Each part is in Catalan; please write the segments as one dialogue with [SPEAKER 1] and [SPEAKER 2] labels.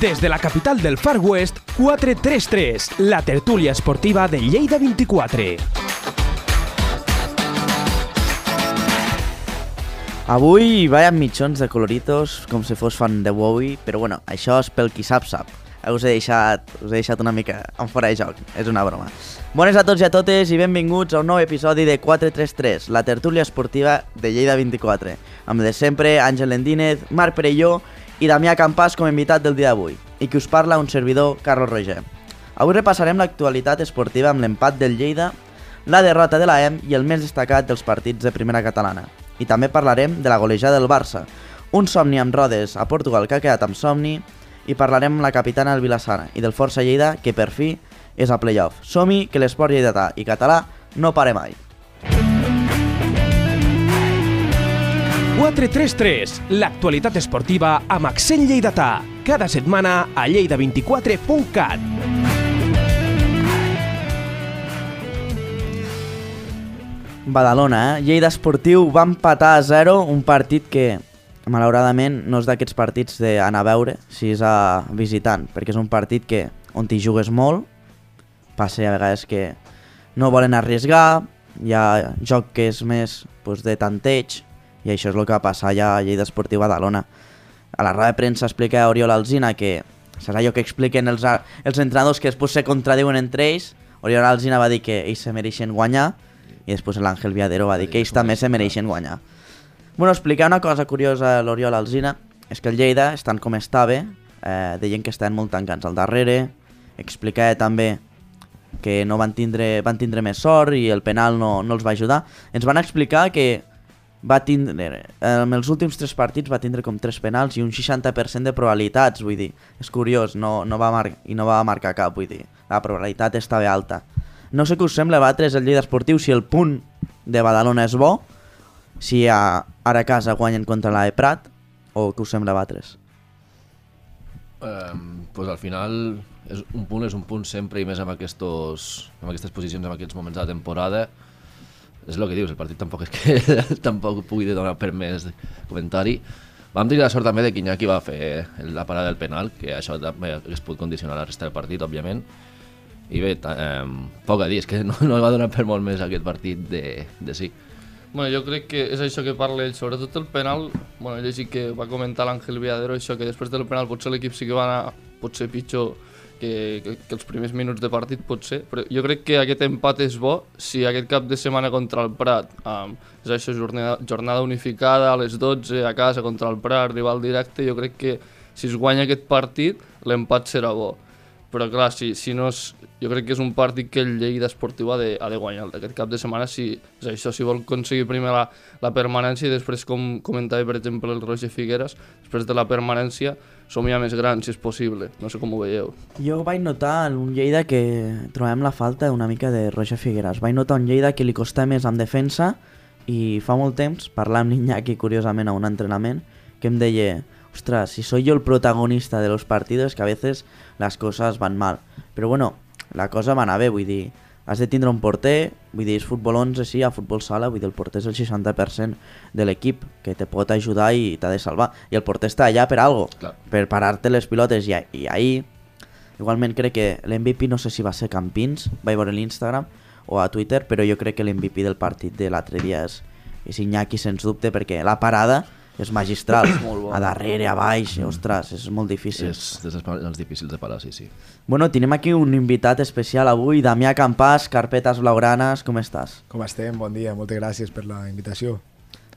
[SPEAKER 1] Des de la capital del Far West, 433, la tertúlia esportiva de Lleida 24.
[SPEAKER 2] Avui vaya mitjons de coloritos, com si fos fan de Bowie, però bueno, això és pel qui sap, sap. Us he deixat, us he deixat una mica en fora de joc, és una broma. Bones a tots i a totes i benvinguts a un nou episodi de 433, la tertúlia esportiva de Lleida 24, amb de sempre Àngel Endínez, Marc Perelló i Damià Campàs com a invitat del dia d'avui, i qui us parla un servidor, Carlos Roger. Avui repassarem l'actualitat esportiva amb l'empat del Lleida, la derrota de la i el més destacat dels partits de primera catalana. I també parlarem de la golejada del Barça, un somni amb rodes a Portugal que ha quedat amb somni, i parlarem amb la capitana del Vilassana i del Força Lleida, que per fi és a playoff. Som-hi, que l'esport lleidatà i català no pare mai.
[SPEAKER 1] 433, l'actualitat esportiva amb accent lleidatà. Cada setmana a lleida24.cat.
[SPEAKER 2] Badalona, eh? Lleida Esportiu va empatar a 0, un partit que malauradament no és d'aquests partits d'anar a veure si és a visitant, perquè és un partit que on t'hi jugues molt, passa a vegades que no volen arriesgar, hi ha joc que és més pues, de tanteig, i això és el que va passar allà a Lleida Esportiu Badalona. A la roda de premsa explica Oriol Alzina que serà allò que expliquen els, els entrenadors que després se contradiuen entre ells. Oriol Alzina va dir que ells se mereixen guanyar i després l'Àngel Viadero va dir que ells també se mereixen guanyar. Bueno, explicar una cosa curiosa a l'Oriol Alzina és que el Lleida, estan com estava, eh, deien que estaven molt tancats al darrere, explicar també que no van tindre, van tindre més sort i el penal no, no els va ajudar. Ens van explicar que va tindre, en els últims tres partits va tindre com tres penals i un 60% de probabilitats, vull dir, és curiós, no, no va mar i no va marcar cap, vull dir, la probabilitat estava alta. No sé què us sembla batre el Lleida Esportiu si el punt de Badalona és bo, si a, ara a casa guanyen contra la de Prat, o què us sembla batres?
[SPEAKER 3] Um, pues al final és un punt és un punt sempre i més amb, aquestos, amb aquestes posicions, en aquests moments de la temporada és el que dius, el partit tampoc és que tampoc pugui donar per més comentari. Vam tenir la sort també de que Iñaki va fer la parada del penal que això també es pot condicionar la resta del partit òbviament. I bé, eh, poc a dir, és que no, no va donar per molt més aquest partit de, de sí.
[SPEAKER 4] Bueno, jo crec que és això que parla ell, sobretot el penal, bueno, he llegit que va comentar l'Àngel Viadero això, que després del penal potser l'equip sí que va anar potser pitjor que, que, que els primers minuts de partit potser, però jo crec que aquest empat és bo si aquest cap de setmana contra el Prat, um, és això, jornada, jornada unificada a les 12 a casa contra el Prat, rival directe, jo crec que si es guanya aquest partit l'empat serà bo. Però clar, si, si no és, jo crec que és un partit que el Lleida Esportiu ha de, ha de guanyar aquest cap de setmana si, és això, si vol aconseguir primer la, la permanència i després, com comentava per exemple el Roger Figueres, després de la permanència som ja més grans, si és possible. No sé com ho veieu.
[SPEAKER 2] Jo vaig notar en un Lleida que trobem la falta una mica de Roger Figueres. Vaig notar un Lleida que li costa més en defensa i fa molt temps, parlant amb l'Iñaki curiosament a un entrenament, que em deia ostras, si soy yo el protagonista de los partidos, que a veces las cosas van mal. Però bueno, la cosa va anar bé, vull dir, has de tindre un porter, vull dir, és futbol 11, sí, a futbol sala, vull dir, el porter és el 60% de l'equip que te pot ajudar i t'ha de salvar. I el porter està allà per algo,
[SPEAKER 3] Clar.
[SPEAKER 2] per parar-te les pilotes. I, I ahir, igualment crec que l'MVP no sé si va ser Campins, vaig veure l'Instagram o a Twitter, però jo crec que l'MVP del partit de l'altre dia és, és Iñaki, sens dubte, perquè la parada és magistral.
[SPEAKER 3] molt bo.
[SPEAKER 2] A darrere, a baix, ostres, és molt difícil.
[SPEAKER 3] és dels els difícils de parar, sí, sí
[SPEAKER 2] Bueno, tenim aquí un invitat especial avui, Damià Campàs, Carpetes Blaugranes, com estàs?
[SPEAKER 5] Com estem? Bon dia, moltes gràcies per la invitació.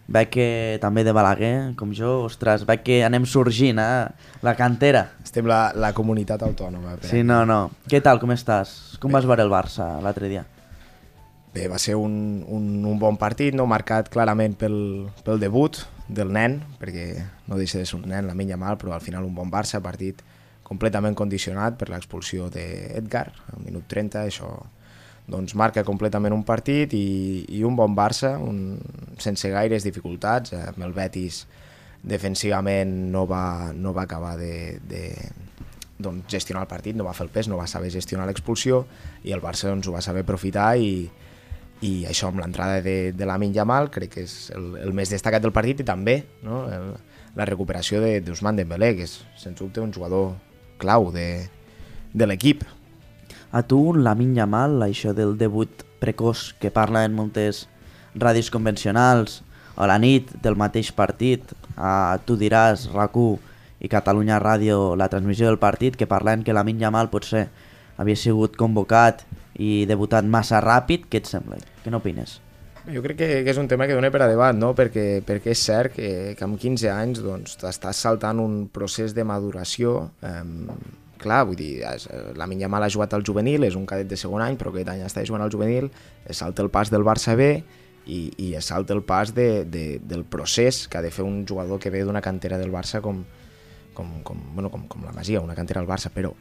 [SPEAKER 2] Veig que també de Balaguer, com jo, ostres, veig que anem sorgint, eh? La cantera.
[SPEAKER 5] Estem la, la comunitat autònoma. per
[SPEAKER 2] Sí, no, no. Què tal, com estàs? Com vas veure el Barça l'altre dia?
[SPEAKER 5] Bé, va ser un, un, un bon partit, no marcat clarament pel, pel debut del nen, perquè no deixa de ser un nen, la minya mal, però al final un bon Barça, partit completament condicionat per l'expulsió d'Edgar, al minut 30, això doncs marca completament un partit i, i un bon Barça, un, sense gaires dificultats, amb el Betis defensivament no va, no va acabar de, de doncs, gestionar el partit, no va fer el pes, no va saber gestionar l'expulsió i el Barça doncs, ho va saber aprofitar i, i això amb l'entrada de, de l'Amin Yamal crec que és el, el més destacat del partit i també no, el, la recuperació de d'Ousmane Dembélé, que és sens dubte un jugador clau de, de l'equip.
[SPEAKER 2] A tu, la minya mal, això del debut precoç que parla en moltes ràdios convencionals, a la nit del mateix partit, a tu diràs, rac i Catalunya Ràdio, la transmissió del partit, que parlen que la minya mal potser havia sigut convocat i debutat massa ràpid, què et sembla? Què n'opines?
[SPEAKER 5] Jo crec que, que és un tema que dona per a debat, no? perquè, perquè és cert que, que amb 15 anys doncs, t'estàs saltant un procés de maduració eh, clar, vull dir, es, la Minya Mal ha jugat al juvenil, és un cadet de segon any, però aquest any està jugant al juvenil, es salta el pas del Barça B i, i es salta el pas de, de, del procés que ha de fer un jugador que ve d'una cantera del Barça com, com, com, bueno, com, com la Masia, una cantera del Barça, però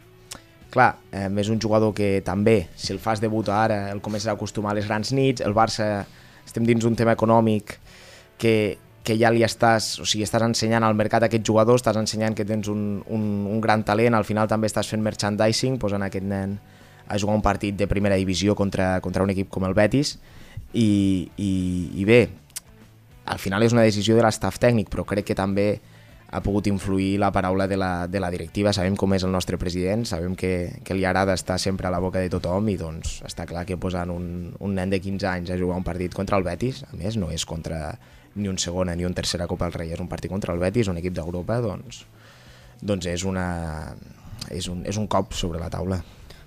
[SPEAKER 5] clar, eh, és un jugador que també, si el fas debutar ara, el comences a acostumar a les grans nits, el Barça estem dins un tema econòmic que, que ja li estàs, o sigui, estàs ensenyant al mercat aquest jugador, estàs ensenyant que tens un, un, un gran talent, al final també estàs fent merchandising, posant aquest nen a jugar un partit de primera divisió contra, contra un equip com el Betis, i, i, i bé, al final és una decisió de l'estaf tècnic, però crec que també ha pogut influir la paraula de la, de la directiva, sabem com és el nostre president, sabem que, que li agrada estar sempre a la boca de tothom i doncs està clar que posant un, un nen de 15 anys a jugar un partit contra el Betis, a més no és contra ni un segona ni un tercera Copa del Rei, és un partit contra el Betis, un equip d'Europa, doncs, doncs és, una, és, un, és un cop sobre la taula.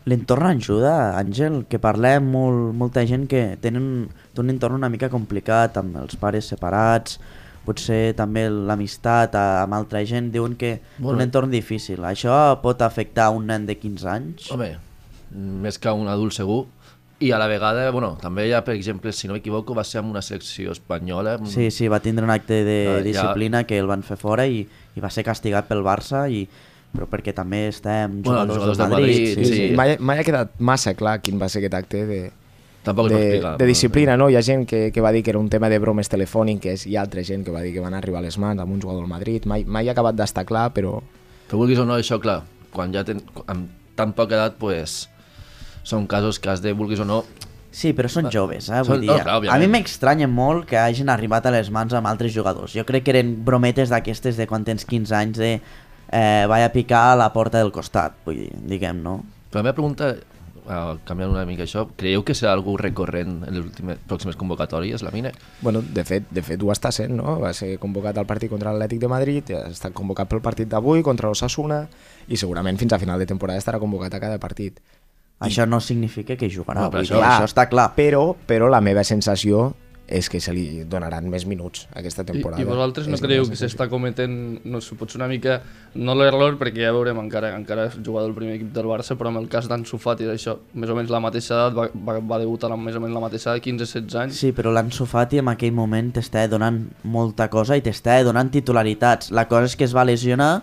[SPEAKER 2] L'entorn ajuda, Àngel, que parlem molt, molta gent que tenen un entorn una mica complicat, amb els pares separats, potser també l'amistat amb altra gent, diuen que bueno. un entorn difícil. Això pot afectar un nen de 15 anys?
[SPEAKER 3] Home, més que un adult segur, i a la vegada, bueno, també ja, per exemple, si no m'equivoco, va ser amb una selecció espanyola.
[SPEAKER 2] Sí, sí, va tindre un acte de uh, disciplina ja... que el van fer fora i, i va ser castigat pel Barça i però perquè també estem jugadors, bueno, jugadors de Madrid. Madrid
[SPEAKER 5] sí, sí. sí. Mai, mai ha quedat massa clar quin va ser aquest acte de,
[SPEAKER 3] Tampoc
[SPEAKER 5] de, de disciplina, no? Hi ha gent que, que va dir que era un tema de bromes telefòniques i altra gent que va dir que van arribar a les mans amb un jugador del Madrid. Mai, mai ha acabat d'estar clar, però...
[SPEAKER 3] Que vulguis o no, això, clar, quan ja ten, amb tan poca edat, pues, són casos que has de, vulguis o no,
[SPEAKER 2] Sí, però són joves, eh? Vull són, dir, no, clar, a mi m'estranya molt que hagin arribat a les mans amb altres jugadors. Jo crec que eren brometes d'aquestes de quan tens 15 anys de eh, vaig a picar a la porta del costat, vull dir, diguem, no?
[SPEAKER 3] Però la meva pregunta, uh, canviant una mica això, creieu que serà algú recurrent en les últimes, pròximes convocatòries, la mina?
[SPEAKER 5] Bueno, de fet, de fet ho està sent, no? Va ser convocat al partit contra l'Atlètic de Madrid, ha estat convocat pel partit d'avui contra l'Ossassuna i segurament fins a final de temporada estarà convocat a cada partit.
[SPEAKER 2] Això no significa que jugarà, no,
[SPEAKER 5] això, clar, això està clar. Però, però la meva sensació és que se li donaran més minuts aquesta temporada.
[SPEAKER 4] I, i vosaltres no creieu que s'està cometent, no sé, potser una mica, no l'error, perquè ja veurem, encara encara és jugador del primer equip del Barça, però en el cas d'Ansu Fati, això, més o menys la mateixa edat, va, va, va debutar amb més o menys la mateixa edat, 15-16 anys.
[SPEAKER 2] Sí, però l'Ansu Fati en aquell moment t'està donant molta cosa i t'està donant titularitats. La cosa és que es va lesionar,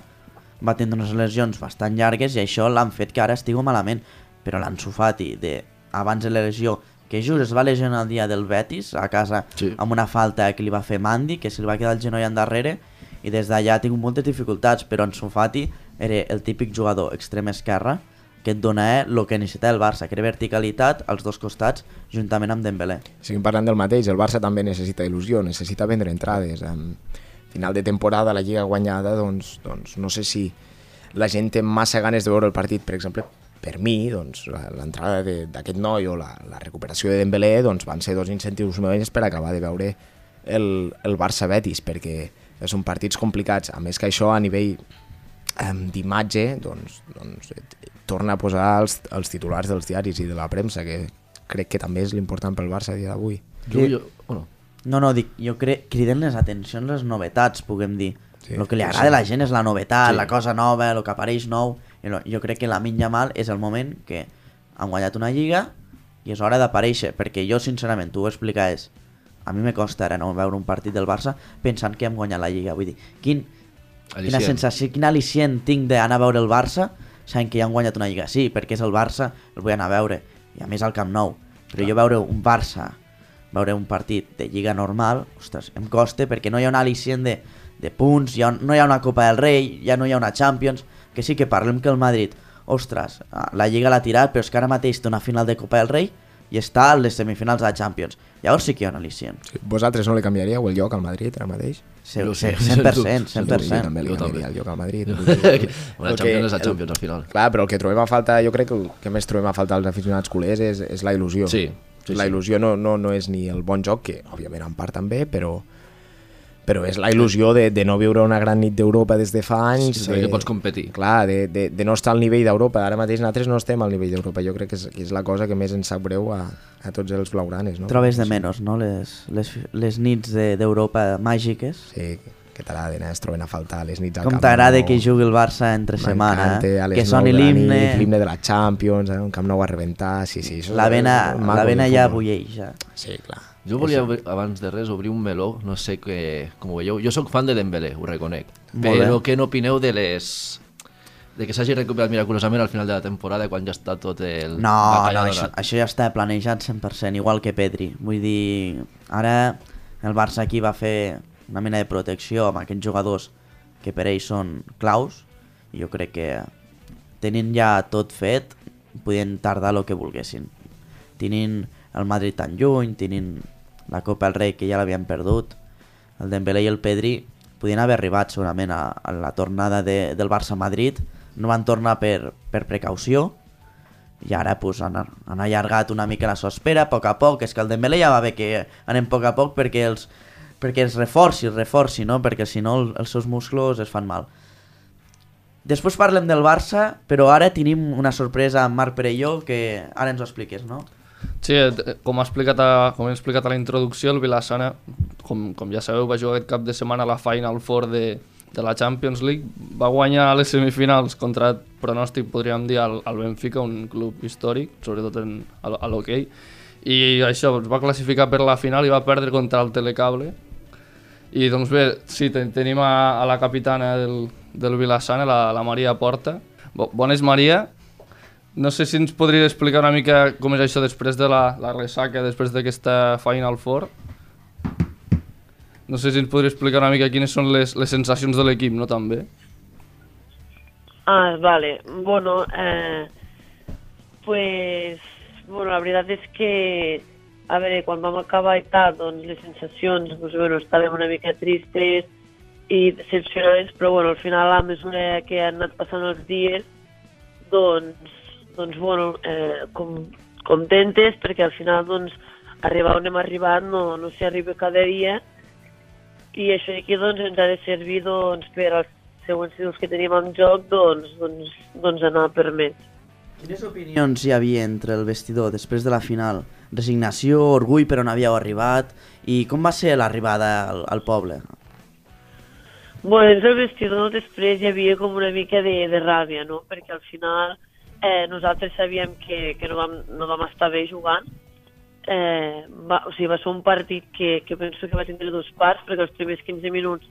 [SPEAKER 2] va tindre unes lesions bastant llargues i això l'han fet que ara estigui malament però l'Ansu Fati de, abans de la lesió que just es va lesionar el dia del Betis a casa sí. amb una falta que li va fer Mandi, que se li va quedar el genoll endarrere i des d'allà ha tingut moltes dificultats, però Ansu Fati era el típic jugador extrem esquerra que et dona el que necessita el Barça, que era verticalitat als dos costats juntament amb Dembélé.
[SPEAKER 5] Seguim parlant del mateix, el Barça també necessita il·lusió, necessita vendre entrades. En final de temporada, la Lliga guanyada, doncs, doncs no sé si la gent té massa ganes de veure el partit, per exemple, per mi, doncs, l'entrada d'aquest noi o la, la recuperació de Dembélé doncs, van ser dos incentius més per acabar de veure el, el Barça-Betis, perquè són partits complicats. A més que això a nivell eh, d'imatge doncs, doncs, torna a posar els, els titulars dels diaris i de la premsa, que crec que també és l'important pel Barça a dia d'avui.
[SPEAKER 2] Jo, jo, bueno. No, no, dic, jo crec, criden les atencions les novetats, puguem dir. Sí, el que li agrada sí. a la gent és la novetat, sí. la cosa nova, el que apareix nou jo crec que la Minya Mal és el moment que han guanyat una lliga i és hora d'aparèixer, perquè jo sincerament, tu ho explicaves, a mi me costa ara no veure un partit del Barça pensant que hem guanyat la lliga, vull dir, quin, quina sensació, quin al·licient tinc d'anar a veure el Barça sabent que ja han guanyat una lliga, sí, perquè és el Barça, el vull anar a veure, i a més al Camp Nou, però Clar. jo veure un Barça, veure un partit de lliga normal, ostres, em costa perquè no hi ha un al·licient de, de punts, hi ha, no hi ha una Copa del Rei, ja no hi ha una Champions, que sí que parlem que el Madrid, ostres, la Lliga l'ha tirat, però és que ara mateix té una final de Copa del Rei, i està a les semifinals de la Champions. Llavors sí que hi ha un al·licient.
[SPEAKER 5] Sí. Vosaltres no li canviaríeu el lloc al Madrid ara mateix?
[SPEAKER 2] Sí,
[SPEAKER 3] Jo
[SPEAKER 2] sí,
[SPEAKER 3] sí.
[SPEAKER 2] 100%,
[SPEAKER 5] Jo
[SPEAKER 2] 100%.
[SPEAKER 5] també li canviaria
[SPEAKER 3] també.
[SPEAKER 5] el lloc al Madrid. que-
[SPEAKER 3] Champions és la Champions, al final.
[SPEAKER 5] Clar, però el que trobem a falta, jo crec que el que més trobem a falta als aficionats culers és, és la il·lusió.
[SPEAKER 3] Sí, sí,
[SPEAKER 5] la
[SPEAKER 3] sí.
[SPEAKER 5] il·lusió no, no, no és ni el bon joc, que òbviament en part també, però, però és la il·lusió de, de no viure una gran nit d'Europa des de fa anys.
[SPEAKER 3] Sí,
[SPEAKER 5] de,
[SPEAKER 3] que pots competir.
[SPEAKER 5] Clar, de, de, de no estar al nivell d'Europa. Ara mateix nosaltres no estem al nivell d'Europa. Jo crec que és, que és la cosa que més ens sap greu a, a tots els blaugranes. No?
[SPEAKER 2] Trobes de menys, no? Les, les, les nits de- d'Europa màgiques.
[SPEAKER 5] Sí, que t'agraden, eh? es troben a faltar les nits al
[SPEAKER 2] Com t'agrada que jugui el Barça entre setmana,
[SPEAKER 5] les
[SPEAKER 2] que soni
[SPEAKER 5] de
[SPEAKER 2] l'himne,
[SPEAKER 5] L'himne de la Champions, eh? un Camp Nou a rebentar, sí, sí. això
[SPEAKER 2] la vena, la vena ja bulleix.
[SPEAKER 5] Sí, clar.
[SPEAKER 3] Jo volia, abans de res, obrir un meló, no sé que, com ho veieu. Jo sóc fan de Dembélé, ho reconec. Però què n'opineu de les... de que s'hagi recuperat miraculosament al final de la temporada quan ja està tot el...
[SPEAKER 2] No, no, això, això ja està planejat 100%, igual que Pedri. Vull dir, ara el Barça aquí va fer una mena de protecció amb aquests jugadors que per ells són claus i jo crec que tenint ja tot fet podien tardar el que volguessin. Tenint el Madrid tan lluny, tenint la Copa del Rei que ja l'havien perdut, el Dembélé i el Pedri podien haver arribat segurament a, a la tornada de, del Barça a Madrid, no van tornar per, per precaució, i ara pues, han, han allargat una mica la seva espera, a poc a poc, és que el Dembélé ja va bé que anem a poc a poc perquè els, perquè es reforci, es reforci, no? perquè si no el, els seus musclos es fan mal. Després parlem del Barça, però ara tenim una sorpresa amb Marc Perelló que ara ens ho expliques, no?
[SPEAKER 4] Sí, eh, com, ha explicat a, com he explicat a la introducció, el Vilassana, com, com ja sabeu, va jugar aquest cap de setmana a la Final Four de, de la Champions League, va guanyar a les semifinals contra pronòstic, podríem dir, al, al Benfica, un club històric, sobretot en, a, a l'hoquei, i això, es va classificar per la final i va perdre contra el Telecable, i doncs bé, sí, ten tenim a, a la capitana del, del Vilassana, la, la Maria Porta. Bo bones, Maria. No sé si ens podria explicar una mica com és això després de la, la ressaca, després d'aquesta Final Four. No sé si ens podria explicar una mica quines són les, les sensacions de l'equip, no també?
[SPEAKER 6] Ah, vale. Bueno, eh, pues, bueno, la veritat és que, a veure, quan vam acabar i tal, doncs les sensacions, doncs, bueno, estàvem una mica tristes i decepcionades, però bueno, al final, a mesura que han anat passant els dies, doncs, doncs bueno, eh, com, contentes, perquè al final, doncs, arribar on hem arribat no, no s'hi arriba cada dia, i això aquí doncs, ens ha de servir doncs, per als següents títols que tenim en joc doncs, doncs, doncs anar per més.
[SPEAKER 2] Quines opinions hi havia entre el vestidor després de la final? Resignació, orgull per on havíeu arribat i com va ser l'arribada al, al poble?
[SPEAKER 6] Bueno, dins del vestidor després hi havia com una mica de, de ràbia, no? Perquè al final eh, nosaltres sabíem que, que no, vam, no vam estar bé jugant. Eh, va, o sigui, va ser un partit que, que penso que va tindre dos parts, perquè els primers 15 minuts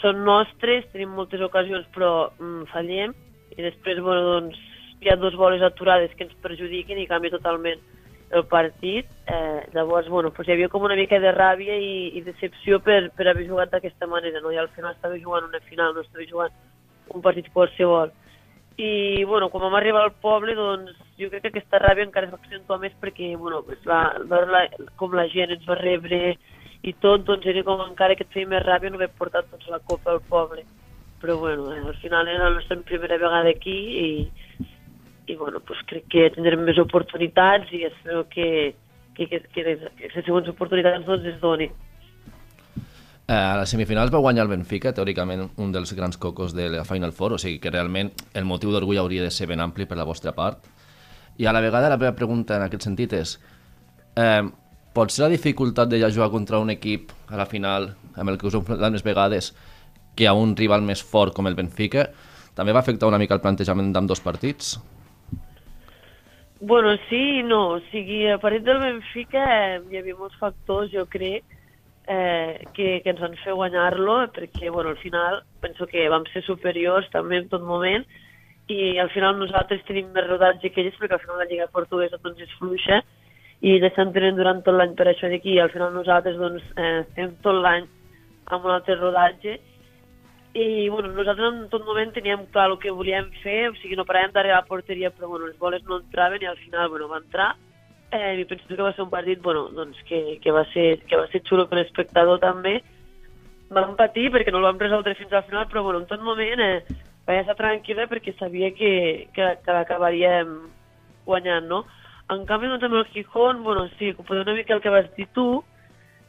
[SPEAKER 6] són nostres, tenim moltes ocasions però mm, fallem, i després bueno, doncs, hi ha dues boles aturades que ens perjudiquen i canvia totalment el partit. Eh, llavors, bueno, doncs hi havia com una mica de ràbia i, i decepció per, per haver jugat d'aquesta manera, no? I al final estava jugant una final, no estava jugant un partit qualsevol. I, bueno, quan vam arribar al poble, doncs, jo crec que aquesta ràbia encara es va accentuar més perquè, bueno, pues la, veure la, com la gent ens va rebre i tot, doncs era com encara que et feia més ràbia no haver portat doncs, la copa al poble. Però, bueno, eh, al final era la nostra primera vegada aquí i, i bueno, pues crec que tindrem més oportunitats i espero que, que, que, que, que les següents oportunitats doncs es donin.
[SPEAKER 3] Eh, a les semifinals va guanyar el Benfica, teòricament un dels grans cocos de la Final Four, o sigui que realment el motiu d'orgull hauria de ser ben ampli per la vostra part. I a la vegada la meva pregunta en aquest sentit és eh, pot ser la dificultat de ja jugar contra un equip a la final amb el que us heu enfrontat més vegades que a un rival més fort com el Benfica també va afectar una mica el plantejament d'ambdós partits?
[SPEAKER 6] Bueno, sí no. O sigui, a partir del Benfica eh, hi havia molts factors, jo crec, eh, que, que ens van fer guanyar-lo, perquè, bueno, al final penso que vam ser superiors també en tot moment, i al final nosaltres tenim més rodatge que ells, perquè al final la Lliga Portuguesa doncs, és fluixa, i ells estan tenint durant tot l'any per això d'aquí, i al final nosaltres doncs, eh, estem tot l'any amb un altre rodatge, i bueno, nosaltres en tot moment teníem clar el que volíem fer, o sigui, no paràvem d'arribar a la porteria, però bueno, les boles no entraven i al final bueno, va entrar eh, i penso que va ser un partit bueno, doncs que, que, va ser, que va ser xulo per l'espectador també. Vam patir perquè no el vam resoldre fins al final, però bueno, en tot moment eh, vaig estar tranquil·la perquè sabia que, que, que l'acabaríem guanyant, no? En canvi, doncs, amb el Gijón, bueno, sí, poder una mica el que vas dir tu,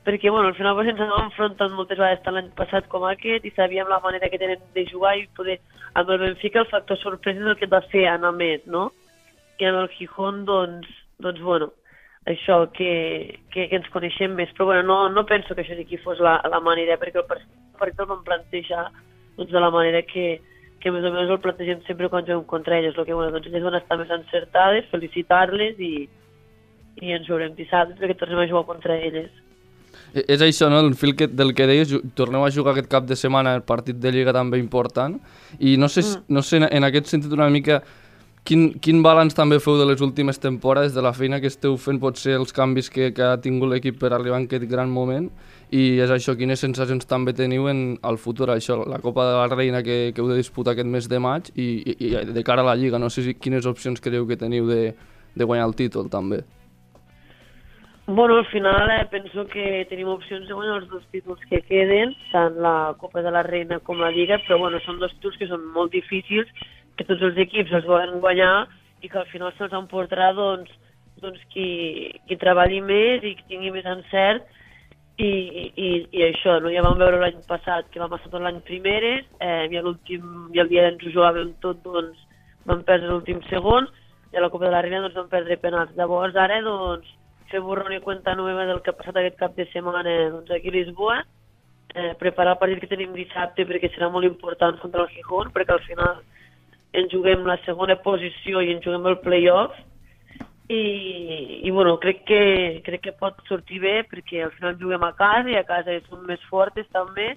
[SPEAKER 6] perquè bueno, al final ens hem enfrontat moltes vegades tant l'any passat com aquest i sabíem la manera que tenen de jugar i poder amb el Benfica el factor sorpresa és el que et va fer anar més, no? I amb el Gijón, doncs, doncs bueno, això, que, que, que ens coneixem més, però bueno, no, no penso que això que fos la, la manera, perquè el partit el vam plantejar doncs, de la manera que, que més o menys el plantegem sempre quan juguem contra elles, el que bueno, doncs elles van estar més encertades, felicitar-les i, i ens veurem dissabte perquè tornem a jugar contra elles.
[SPEAKER 4] E, és això, no? el fil que, del que deies, torneu a jugar aquest cap de setmana el partit de Lliga també important i no sé, mm. no sé en aquest sentit una mica quin, quin balanç també feu de les últimes temporades, de la feina que esteu fent, potser els canvis que, que ha tingut l'equip per arribar en aquest gran moment i és això, quines sensacions també teniu en el futur, això, la Copa de la Reina que, que heu de disputar aquest mes de maig i, i, i de cara a la Lliga, no sé si, quines opcions creieu que teniu de, de guanyar el títol també.
[SPEAKER 6] Bueno, al final eh, penso que tenim opcions de guanyar els dos títols que queden, tant la Copa de la Reina com la Lliga, però bueno, són dos títols que són molt difícils, que tots els equips els volen guanyar i que al final se'ls emportarà doncs, doncs qui, qui treballi més i qui tingui més encert i, i, i això, no? ja vam veure l'any passat que vam estar tot l'any primeres eh, i, l'últim i el dia d'ens ho jugàvem tot doncs vam perdre l'últim segon i a la Copa de la Reina doncs vam perdre penals. Llavors ara doncs fer borrón i cuenta nueva del que ha passat aquest cap de setmana doncs, aquí a Lisboa, eh, preparar el partit que tenim dissabte perquè serà molt important contra el Gijón, perquè al final ens juguem la segona posició i ens juguem el play-off, i, i bueno, crec que, crec que pot sortir bé perquè al final juguem a casa i a casa som més fortes també.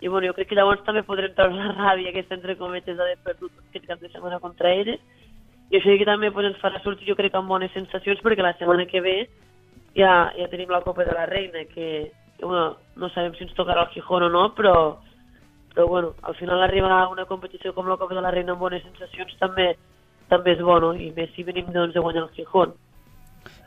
[SPEAKER 6] I bueno, jo crec que llavors també podrem treure la ràbia aquesta entre cometes d'haver perdut aquest cap de setmana contra ells i això que també pues, ens farà sortir jo crec amb bones sensacions perquè la setmana que ve ja, ja tenim la Copa de la Reina que, que bueno, no sabem si ens tocarà el Gijón o no però, però bueno, al final arribar a una competició com la Copa de la Reina amb bones sensacions també també és bo, no? I més si venim doncs, de guanyar el Gijón.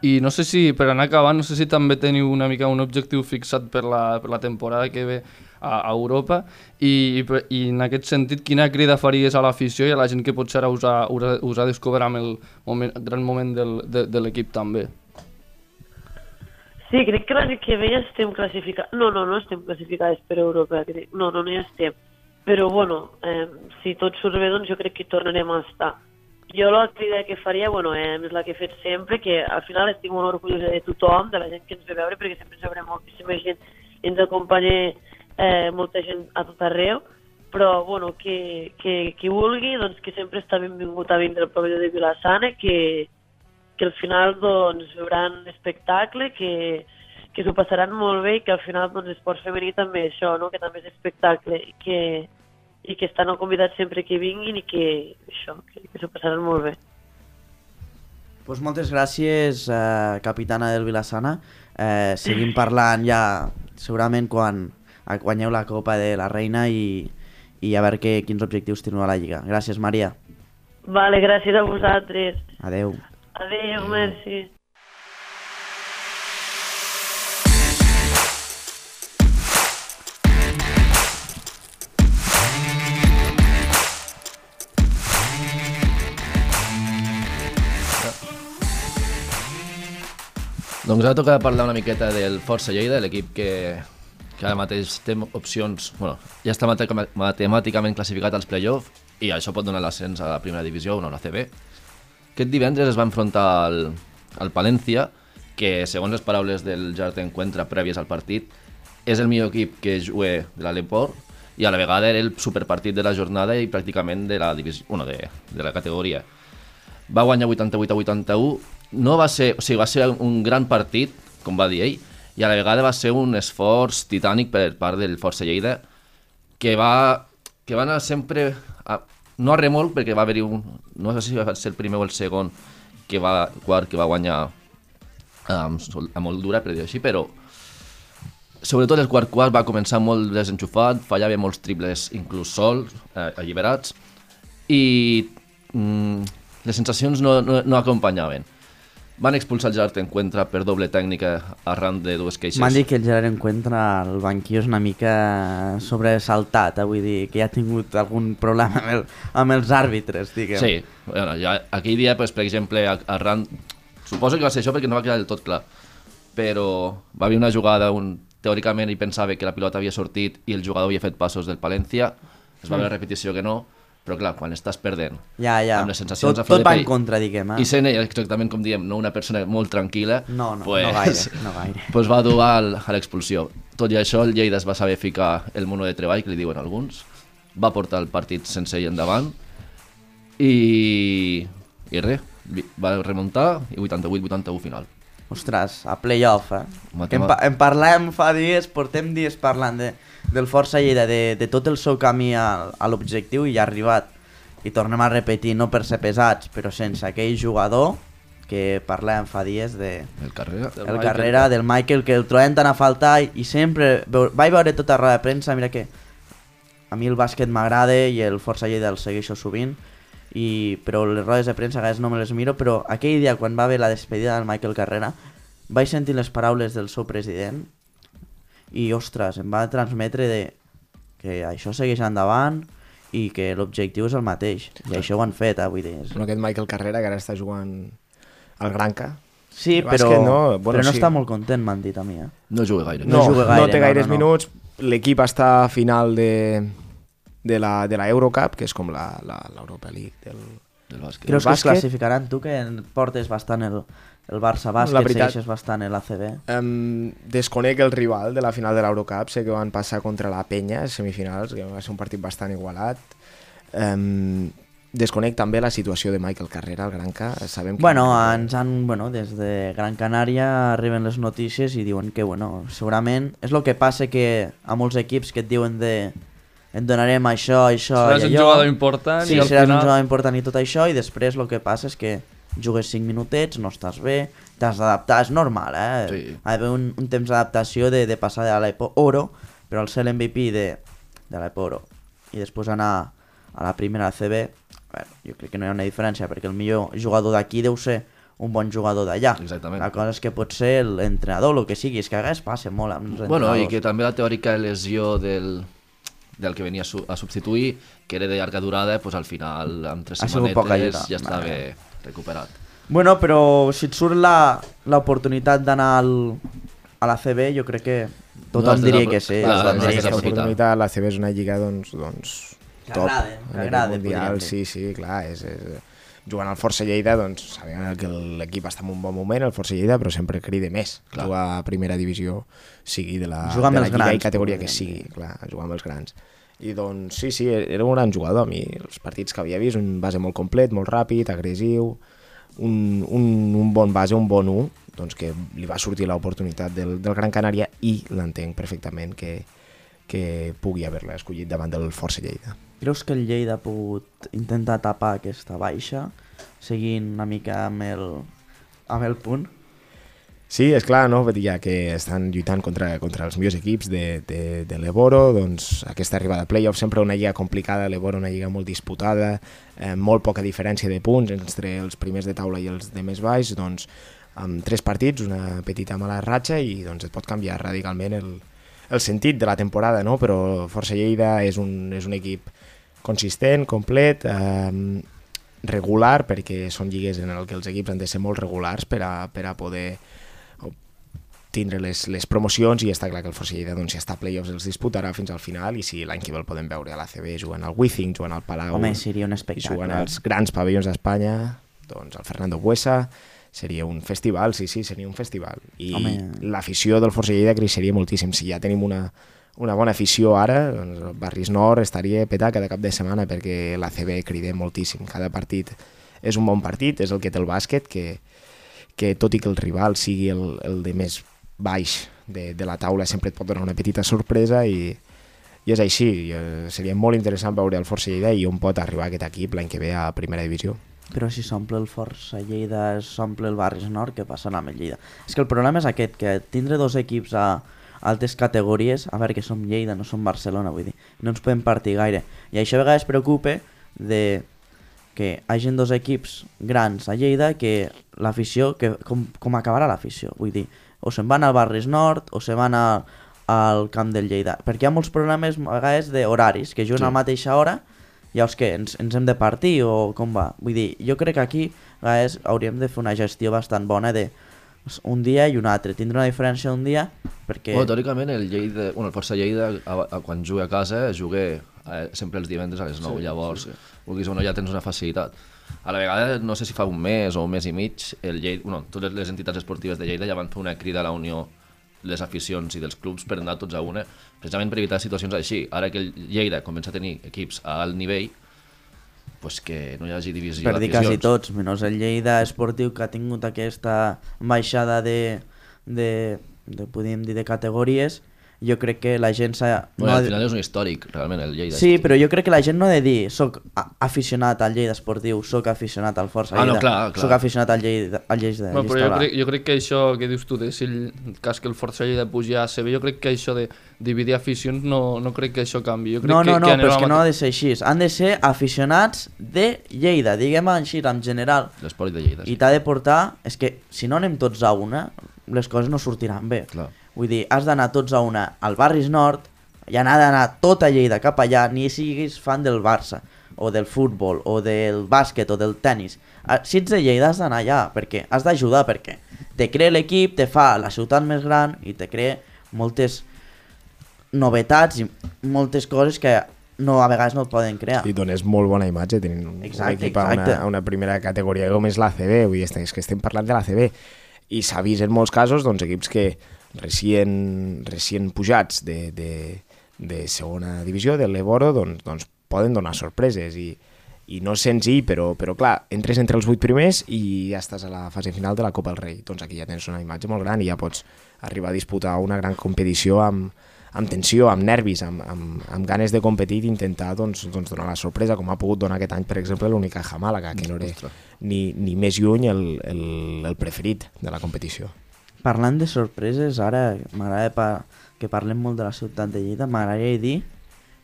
[SPEAKER 4] I no sé si, per anar acabant, no sé si també teniu una mica un objectiu fixat per la, per la temporada que ve a, a Europa i, i en aquest sentit quina crida faries a l'afició i a la gent que potser ara us ha, us ha descobert amb el moment, gran moment del, de, de l'equip també?
[SPEAKER 6] Sí, crec que l'any que ve ja estem classificats. No, no, no estem classificats per Europa. Crec. No, no, no hi estem. Però, bueno, eh, si tot surt bé, doncs jo crec que hi tornarem a estar. Jo la crida que faria, bueno, eh, és la que he fet sempre, que al final estic molt orgullosa de tothom, de la gent que ens ve veure, perquè sempre ens veurem moltíssima gent, ens acompanya eh, molta gent a tot arreu, però bueno, que, que qui vulgui, doncs que sempre està benvingut a vindre al pavelló de Vilassana, que, que al final doncs veuran espectacle, que, que s'ho passaran molt bé i que al final doncs esport femení també això, no? que també és espectacle i que, i que estan convidats sempre que vinguin i que això, que, que s'ho passaran molt bé.
[SPEAKER 2] Pues moltes gràcies, eh, capitana del Vilassana. Eh, seguim parlant ja segurament quan guanyeu la Copa de la Reina i, i a veure que, quins objectius teniu a la Lliga. Gràcies, Maria.
[SPEAKER 6] Vale, gràcies a vosaltres.
[SPEAKER 2] Adeu.
[SPEAKER 6] Adeu, merci.
[SPEAKER 3] Doncs ara toca parlar una miqueta del Força Lleida, l'equip que, que ara mateix té opcions... Bueno, ja està matemàticament classificat als play-off i això pot donar l'ascens a la primera divisió o no a la CB. Aquest divendres es va enfrontar al, al Palència, que segons les paraules del Jardí d'encuentre prèvies al partit, és el millor equip que jugué de l'Aleport i a la vegada era el superpartit de la jornada i pràcticament de la, divisió, bueno, de, de la categoria. Va guanyar 88 a 81, no va ser, o sigui, va ser un gran partit, com va dir ell, i a la vegada va ser un esforç titànic per part del Força Lleida que va, que va anar sempre no a remolc perquè va haver-hi un no sé si va ser el primer o el segon que va, quart que va guanyar amb, amb molt dura per dir així però sobretot el quart quart va començar molt desenxufat fallava molts triples inclús sols eh, alliberats i mm, les sensacions no, no, no acompanyaven Van expulsar el Gerard Encuentra per doble tècnica arran de dues queixes.
[SPEAKER 2] M'han dit que el Gerard Encuentra al banquillo és una mica sobresaltat, eh? vull dir que ja ha tingut algun problema amb, el, amb els àrbitres, diguem.
[SPEAKER 3] Sí, bueno, ja, aquell dia, pues, per exemple, arran... Suposo que va ser això perquè no va quedar del tot clar, però va haver una jugada on teòricament ell pensava que la pilota havia sortit i el jugador havia fet passos del Palència, es va veure repetició que no, però clar, quan estàs perdent
[SPEAKER 2] Ja, ja.
[SPEAKER 3] amb les sensacions
[SPEAKER 2] tot,
[SPEAKER 3] a flor
[SPEAKER 2] tot
[SPEAKER 3] de
[SPEAKER 2] va en contra, diguem. Eh?
[SPEAKER 3] i sent ell exactament com diem, no una persona molt tranquil·la,
[SPEAKER 2] No, no,
[SPEAKER 3] pues,
[SPEAKER 2] no gaire, no gaire.
[SPEAKER 3] pues va dur al, a l'expulsió. Tot i això, el Lleida es va saber ficar el mono de treball, que li diuen alguns, va portar el partit sense ell endavant, i, i res, va remuntar i 88-81 final.
[SPEAKER 2] Ostres, a playoff, eh?
[SPEAKER 3] Home,
[SPEAKER 2] Que en, pa en parlem fa dies, portem dies parlant de, del Força Lleida, de, de tot el seu camí a, a l'objectiu i ha arribat. I tornem a repetir, no per ser pesats, però sense aquell jugador que parlem fa dies de
[SPEAKER 3] El carrera.
[SPEAKER 4] Del
[SPEAKER 2] el
[SPEAKER 4] Michael.
[SPEAKER 2] carrera del Michael, que el trobem tan a faltar i, i sempre... Veu, vaig veure tota la roda de premsa, mira que a mi el bàsquet m'agrada i el Força Lleida el segueixo sovint, i, però les rodes de premsa a vegades no me les miro, però aquell dia quan va haver la despedida del Michael Carrera vaig sentir les paraules del seu president i, ostres, em va transmetre de que això segueix endavant i que l'objectiu és el mateix. I això ho han fet, eh, vull dir. És...
[SPEAKER 5] Bueno, aquest Michael Carrera, que ara està jugant al Granca.
[SPEAKER 2] Sí,
[SPEAKER 5] el
[SPEAKER 2] però,
[SPEAKER 5] no, bueno,
[SPEAKER 2] però no
[SPEAKER 5] sí.
[SPEAKER 2] està molt content, m'han dit a mi. Eh?
[SPEAKER 3] No juga gaire.
[SPEAKER 2] No
[SPEAKER 5] No,
[SPEAKER 2] juga
[SPEAKER 5] no,
[SPEAKER 2] gaire,
[SPEAKER 5] té
[SPEAKER 2] no,
[SPEAKER 5] gaires
[SPEAKER 2] no, no.
[SPEAKER 5] minuts. L'equip està a final de, de, la, de la Eurocup, que és com la- la- l'Europa League del,
[SPEAKER 3] Del bàsquet.
[SPEAKER 2] Creus que es classificaran? Tu que portes bastant el, el Barça
[SPEAKER 5] La
[SPEAKER 2] bàsquet,
[SPEAKER 5] veritat-
[SPEAKER 2] segueixes bastant l'ACB.
[SPEAKER 5] Um, desconec el rival de la final de l'Eurocup, sé que van passar contra la Penya, semifinals, que va ser un partit bastant igualat. Um, desconec també la situació de Michael Carrera al Granca, sabem que...
[SPEAKER 2] Bueno, ens han, bueno, des de Gran Canària arriben les notícies i diuen que, bueno, segurament és el que passa que a molts equips que et diuen de et donarem això, això
[SPEAKER 4] Seràs
[SPEAKER 2] i
[SPEAKER 4] un
[SPEAKER 2] allò.
[SPEAKER 4] jugador important
[SPEAKER 2] sí,
[SPEAKER 4] i
[SPEAKER 2] seràs
[SPEAKER 4] final-
[SPEAKER 2] un jugador important i tot això i després el que passa és que jugues 5 minutets, no estàs bé, t'has d'adaptar, és normal, eh?
[SPEAKER 3] Sí.
[SPEAKER 2] Ha d'haver un, un temps d'adaptació de, de passar de l'Epo Oro, però al ser l'MVP de, de l'Epo Oro i després anar a la primera CB, bueno, jo crec que no hi ha una diferència perquè el millor jugador d'aquí deu ser un bon jugador d'allà.
[SPEAKER 3] Exactament.
[SPEAKER 2] La cosa és que pot ser l'entrenador, el que sigui, és que a vegades passa molt amb els
[SPEAKER 3] Bueno, i
[SPEAKER 2] entrenadors.
[SPEAKER 3] que també la teòrica lesió del, del que venia a, su a substituir, que era de llarga durada, pues al final, amb tres
[SPEAKER 2] Ha
[SPEAKER 3] setmanetes, ja estava
[SPEAKER 2] Vale.
[SPEAKER 3] recuperat.
[SPEAKER 2] Bueno, però si et surt la- l'oportunitat d'anar al- a la CB, jo crec que tothom diria que sí. Tothom
[SPEAKER 3] no
[SPEAKER 2] diria
[SPEAKER 3] de
[SPEAKER 2] que sí.
[SPEAKER 5] L'oportunitat, la CB és una lliga doncs, doncs
[SPEAKER 2] Que
[SPEAKER 5] top.
[SPEAKER 2] agrada,
[SPEAKER 5] a
[SPEAKER 2] que agrada,
[SPEAKER 5] mundial, sí, sí, clar, és, és, jugant al Força Lleida, doncs sabem que l'equip està en un bon moment, el Força Lleida, però sempre crida més.
[SPEAKER 3] Clar.
[SPEAKER 5] Jugar a primera divisió, sigui de la,
[SPEAKER 2] Jugar amb
[SPEAKER 5] de la lliga i
[SPEAKER 2] grans,
[SPEAKER 5] categoria que sigui, clar, jugar amb els grans. I doncs sí, sí, era un gran jugador. A mi els partits que havia vist, un base molt complet, molt ràpid, agressiu, un, un, un bon base, un bon 1, doncs que li va sortir l'oportunitat del, del Gran Canària i l'entenc perfectament que, que pugui haver-la escollit davant del Força Lleida.
[SPEAKER 2] Creus que el Lleida ha pogut intentar tapar aquesta baixa, seguint una mica amb el, amb el punt?
[SPEAKER 5] Sí, és clar, no? ja que estan lluitant contra, contra els millors equips de, de, de l'Eboro, doncs aquesta arribada a playoff, sempre una lliga complicada, l'Eboro una lliga molt disputada, eh, molt poca diferència de punts entre els primers de taula i els de més baix, doncs amb tres partits, una petita mala ratxa i doncs et pot canviar radicalment el, el sentit de la temporada, no? però Força Lleida és un, és un equip consistent, complet, eh, regular, perquè són lligues en el que els equips han de ser molt regulars per a, per a poder tindre les, les promocions i està clar que el Força Lleida doncs, si està a playoffs els disputarà fins al final i si l'any que ve el podem veure a l'ACB jugant al Wizzing, jugant al Palau
[SPEAKER 2] Home, seria un espectacle.
[SPEAKER 5] jugant als grans pavellons d'Espanya doncs el Fernando Buesa seria un festival, sí, sí, seria un festival. I l'afició del Força Lleida creixeria moltíssim. Si ja tenim una, una bona afició ara, doncs Barris Nord estaria petat cada cap de setmana perquè l'ACB crida moltíssim, cada partit és un bon partit, és el que té el bàsquet que, que tot i que el rival sigui el, el de més baix de, de la taula sempre et pot donar una petita sorpresa i, i és així, i, eh, seria molt interessant veure el Força Lleida i on pot arribar aquest equip l'any que ve a primera divisió.
[SPEAKER 2] Però si s'omple el Força Lleida, s'omple el Barris Nord, què passarà amb el Lleida? És que el problema és aquest, que tindre dos equips a altes categories, a veure que som Lleida, no som Barcelona, vull dir, no ens podem partir gaire. I això a vegades preocupa de que hagin dos equips grans a Lleida que l'afició, que com, com acabarà l'afició, vull dir, o se'n van al Barris Nord o se van a, al camp del Lleida, perquè hi ha molts problemes a vegades d'horaris, que juguen
[SPEAKER 3] Sí.
[SPEAKER 2] a la mateixa hora i els que ens, ens hem de partir o com va, vull dir, jo crec que aquí a vegades hauríem de fer una gestió bastant bona de un dia i un altre, tindre una diferència un dia perquè...
[SPEAKER 3] Bueno, teòricament el Lleida, bueno, el Força Lleida a, a, quan juga a casa juga eh, sempre els divendres a les 9, sí, llavors sí, sí. vulguis o no ja tens una facilitat. A la vegada, no sé si fa un mes o un mes i mig, el Lleida, bueno, totes les entitats esportives de Lleida ja van fer una crida a la unió les aficions i dels clubs per anar tots a una, precisament per evitar situacions així. Ara que el Lleida comença a tenir equips a alt nivell, pues que no hi hagi divisió
[SPEAKER 2] per dir quasi tots, menys el Lleida Esportiu que ha tingut aquesta baixada de, de, de podríem dir, de categories, jo crec que la gent s'ha...
[SPEAKER 3] Bueno,
[SPEAKER 2] no
[SPEAKER 3] al final és un històric, realment, el Lleida.
[SPEAKER 2] Sí, però jo crec que la gent no ha de dir soc aficionat al Lleida Esportiu, soc aficionat al Força
[SPEAKER 3] Ah, no,
[SPEAKER 2] Lleida,
[SPEAKER 3] clar, clar.
[SPEAKER 2] soc aficionat al Lleida, al Lleida,
[SPEAKER 4] Bueno, però jo
[SPEAKER 2] Lleida
[SPEAKER 4] crec, jo crec que això que dius tu, de si el el cas que el Força Lleida puja a CB, jo crec que això de dividir aficions no, no crec que això canvi. Jo crec
[SPEAKER 2] No,
[SPEAKER 4] que,
[SPEAKER 2] no, no,
[SPEAKER 4] que
[SPEAKER 2] però és que no ha de ser així. Han de ser aficionats de Lleida, diguem així, en general.
[SPEAKER 3] L'esport de Lleida,
[SPEAKER 2] I
[SPEAKER 3] sí.
[SPEAKER 2] t'ha de portar... És que si no anem tots a una, les coses no sortiran bé.
[SPEAKER 3] Clar.
[SPEAKER 2] Vull dir, has d'anar tots a una al Barris Nord i anar d'anar tota Lleida cap allà, ni siguis fan del Barça, o del futbol, o del bàsquet, o del tennis. Ah, Si ets de Lleida has d'anar allà, perquè has d'ajudar, perquè te crea l'equip, te fa la ciutat més gran i te crea moltes novetats i moltes coses que no, a vegades no et poden crear.
[SPEAKER 5] I dones molt bona imatge tenint un,
[SPEAKER 2] Exacte,
[SPEAKER 5] un equip a una, a una primera categoria com és l'ACB, vull dir, és que estem parlant de l'ACB i s'ha vist en molts casos doncs, equips que recient, recient pujats de, de, de segona divisió, del Leboro, doncs, doncs poden donar sorpreses i, i no és senzill, però, però clar, entres entre els vuit primers i ja estàs a la fase final de la Copa del Rei. Doncs aquí ja tens una imatge molt gran i ja pots arribar a disputar una gran competició amb, amb tensió, amb nervis, amb, amb, amb ganes de competir i intentar doncs, doncs donar la sorpresa, com ha pogut donar aquest any, per exemple, l'única Jamàlaga, que no era ni, ni més lluny el, el, el preferit de la competició.
[SPEAKER 2] Parlant de sorpreses, ara m'agrada pa que parlem molt de la ciutat de Lleida, m'agradaria dir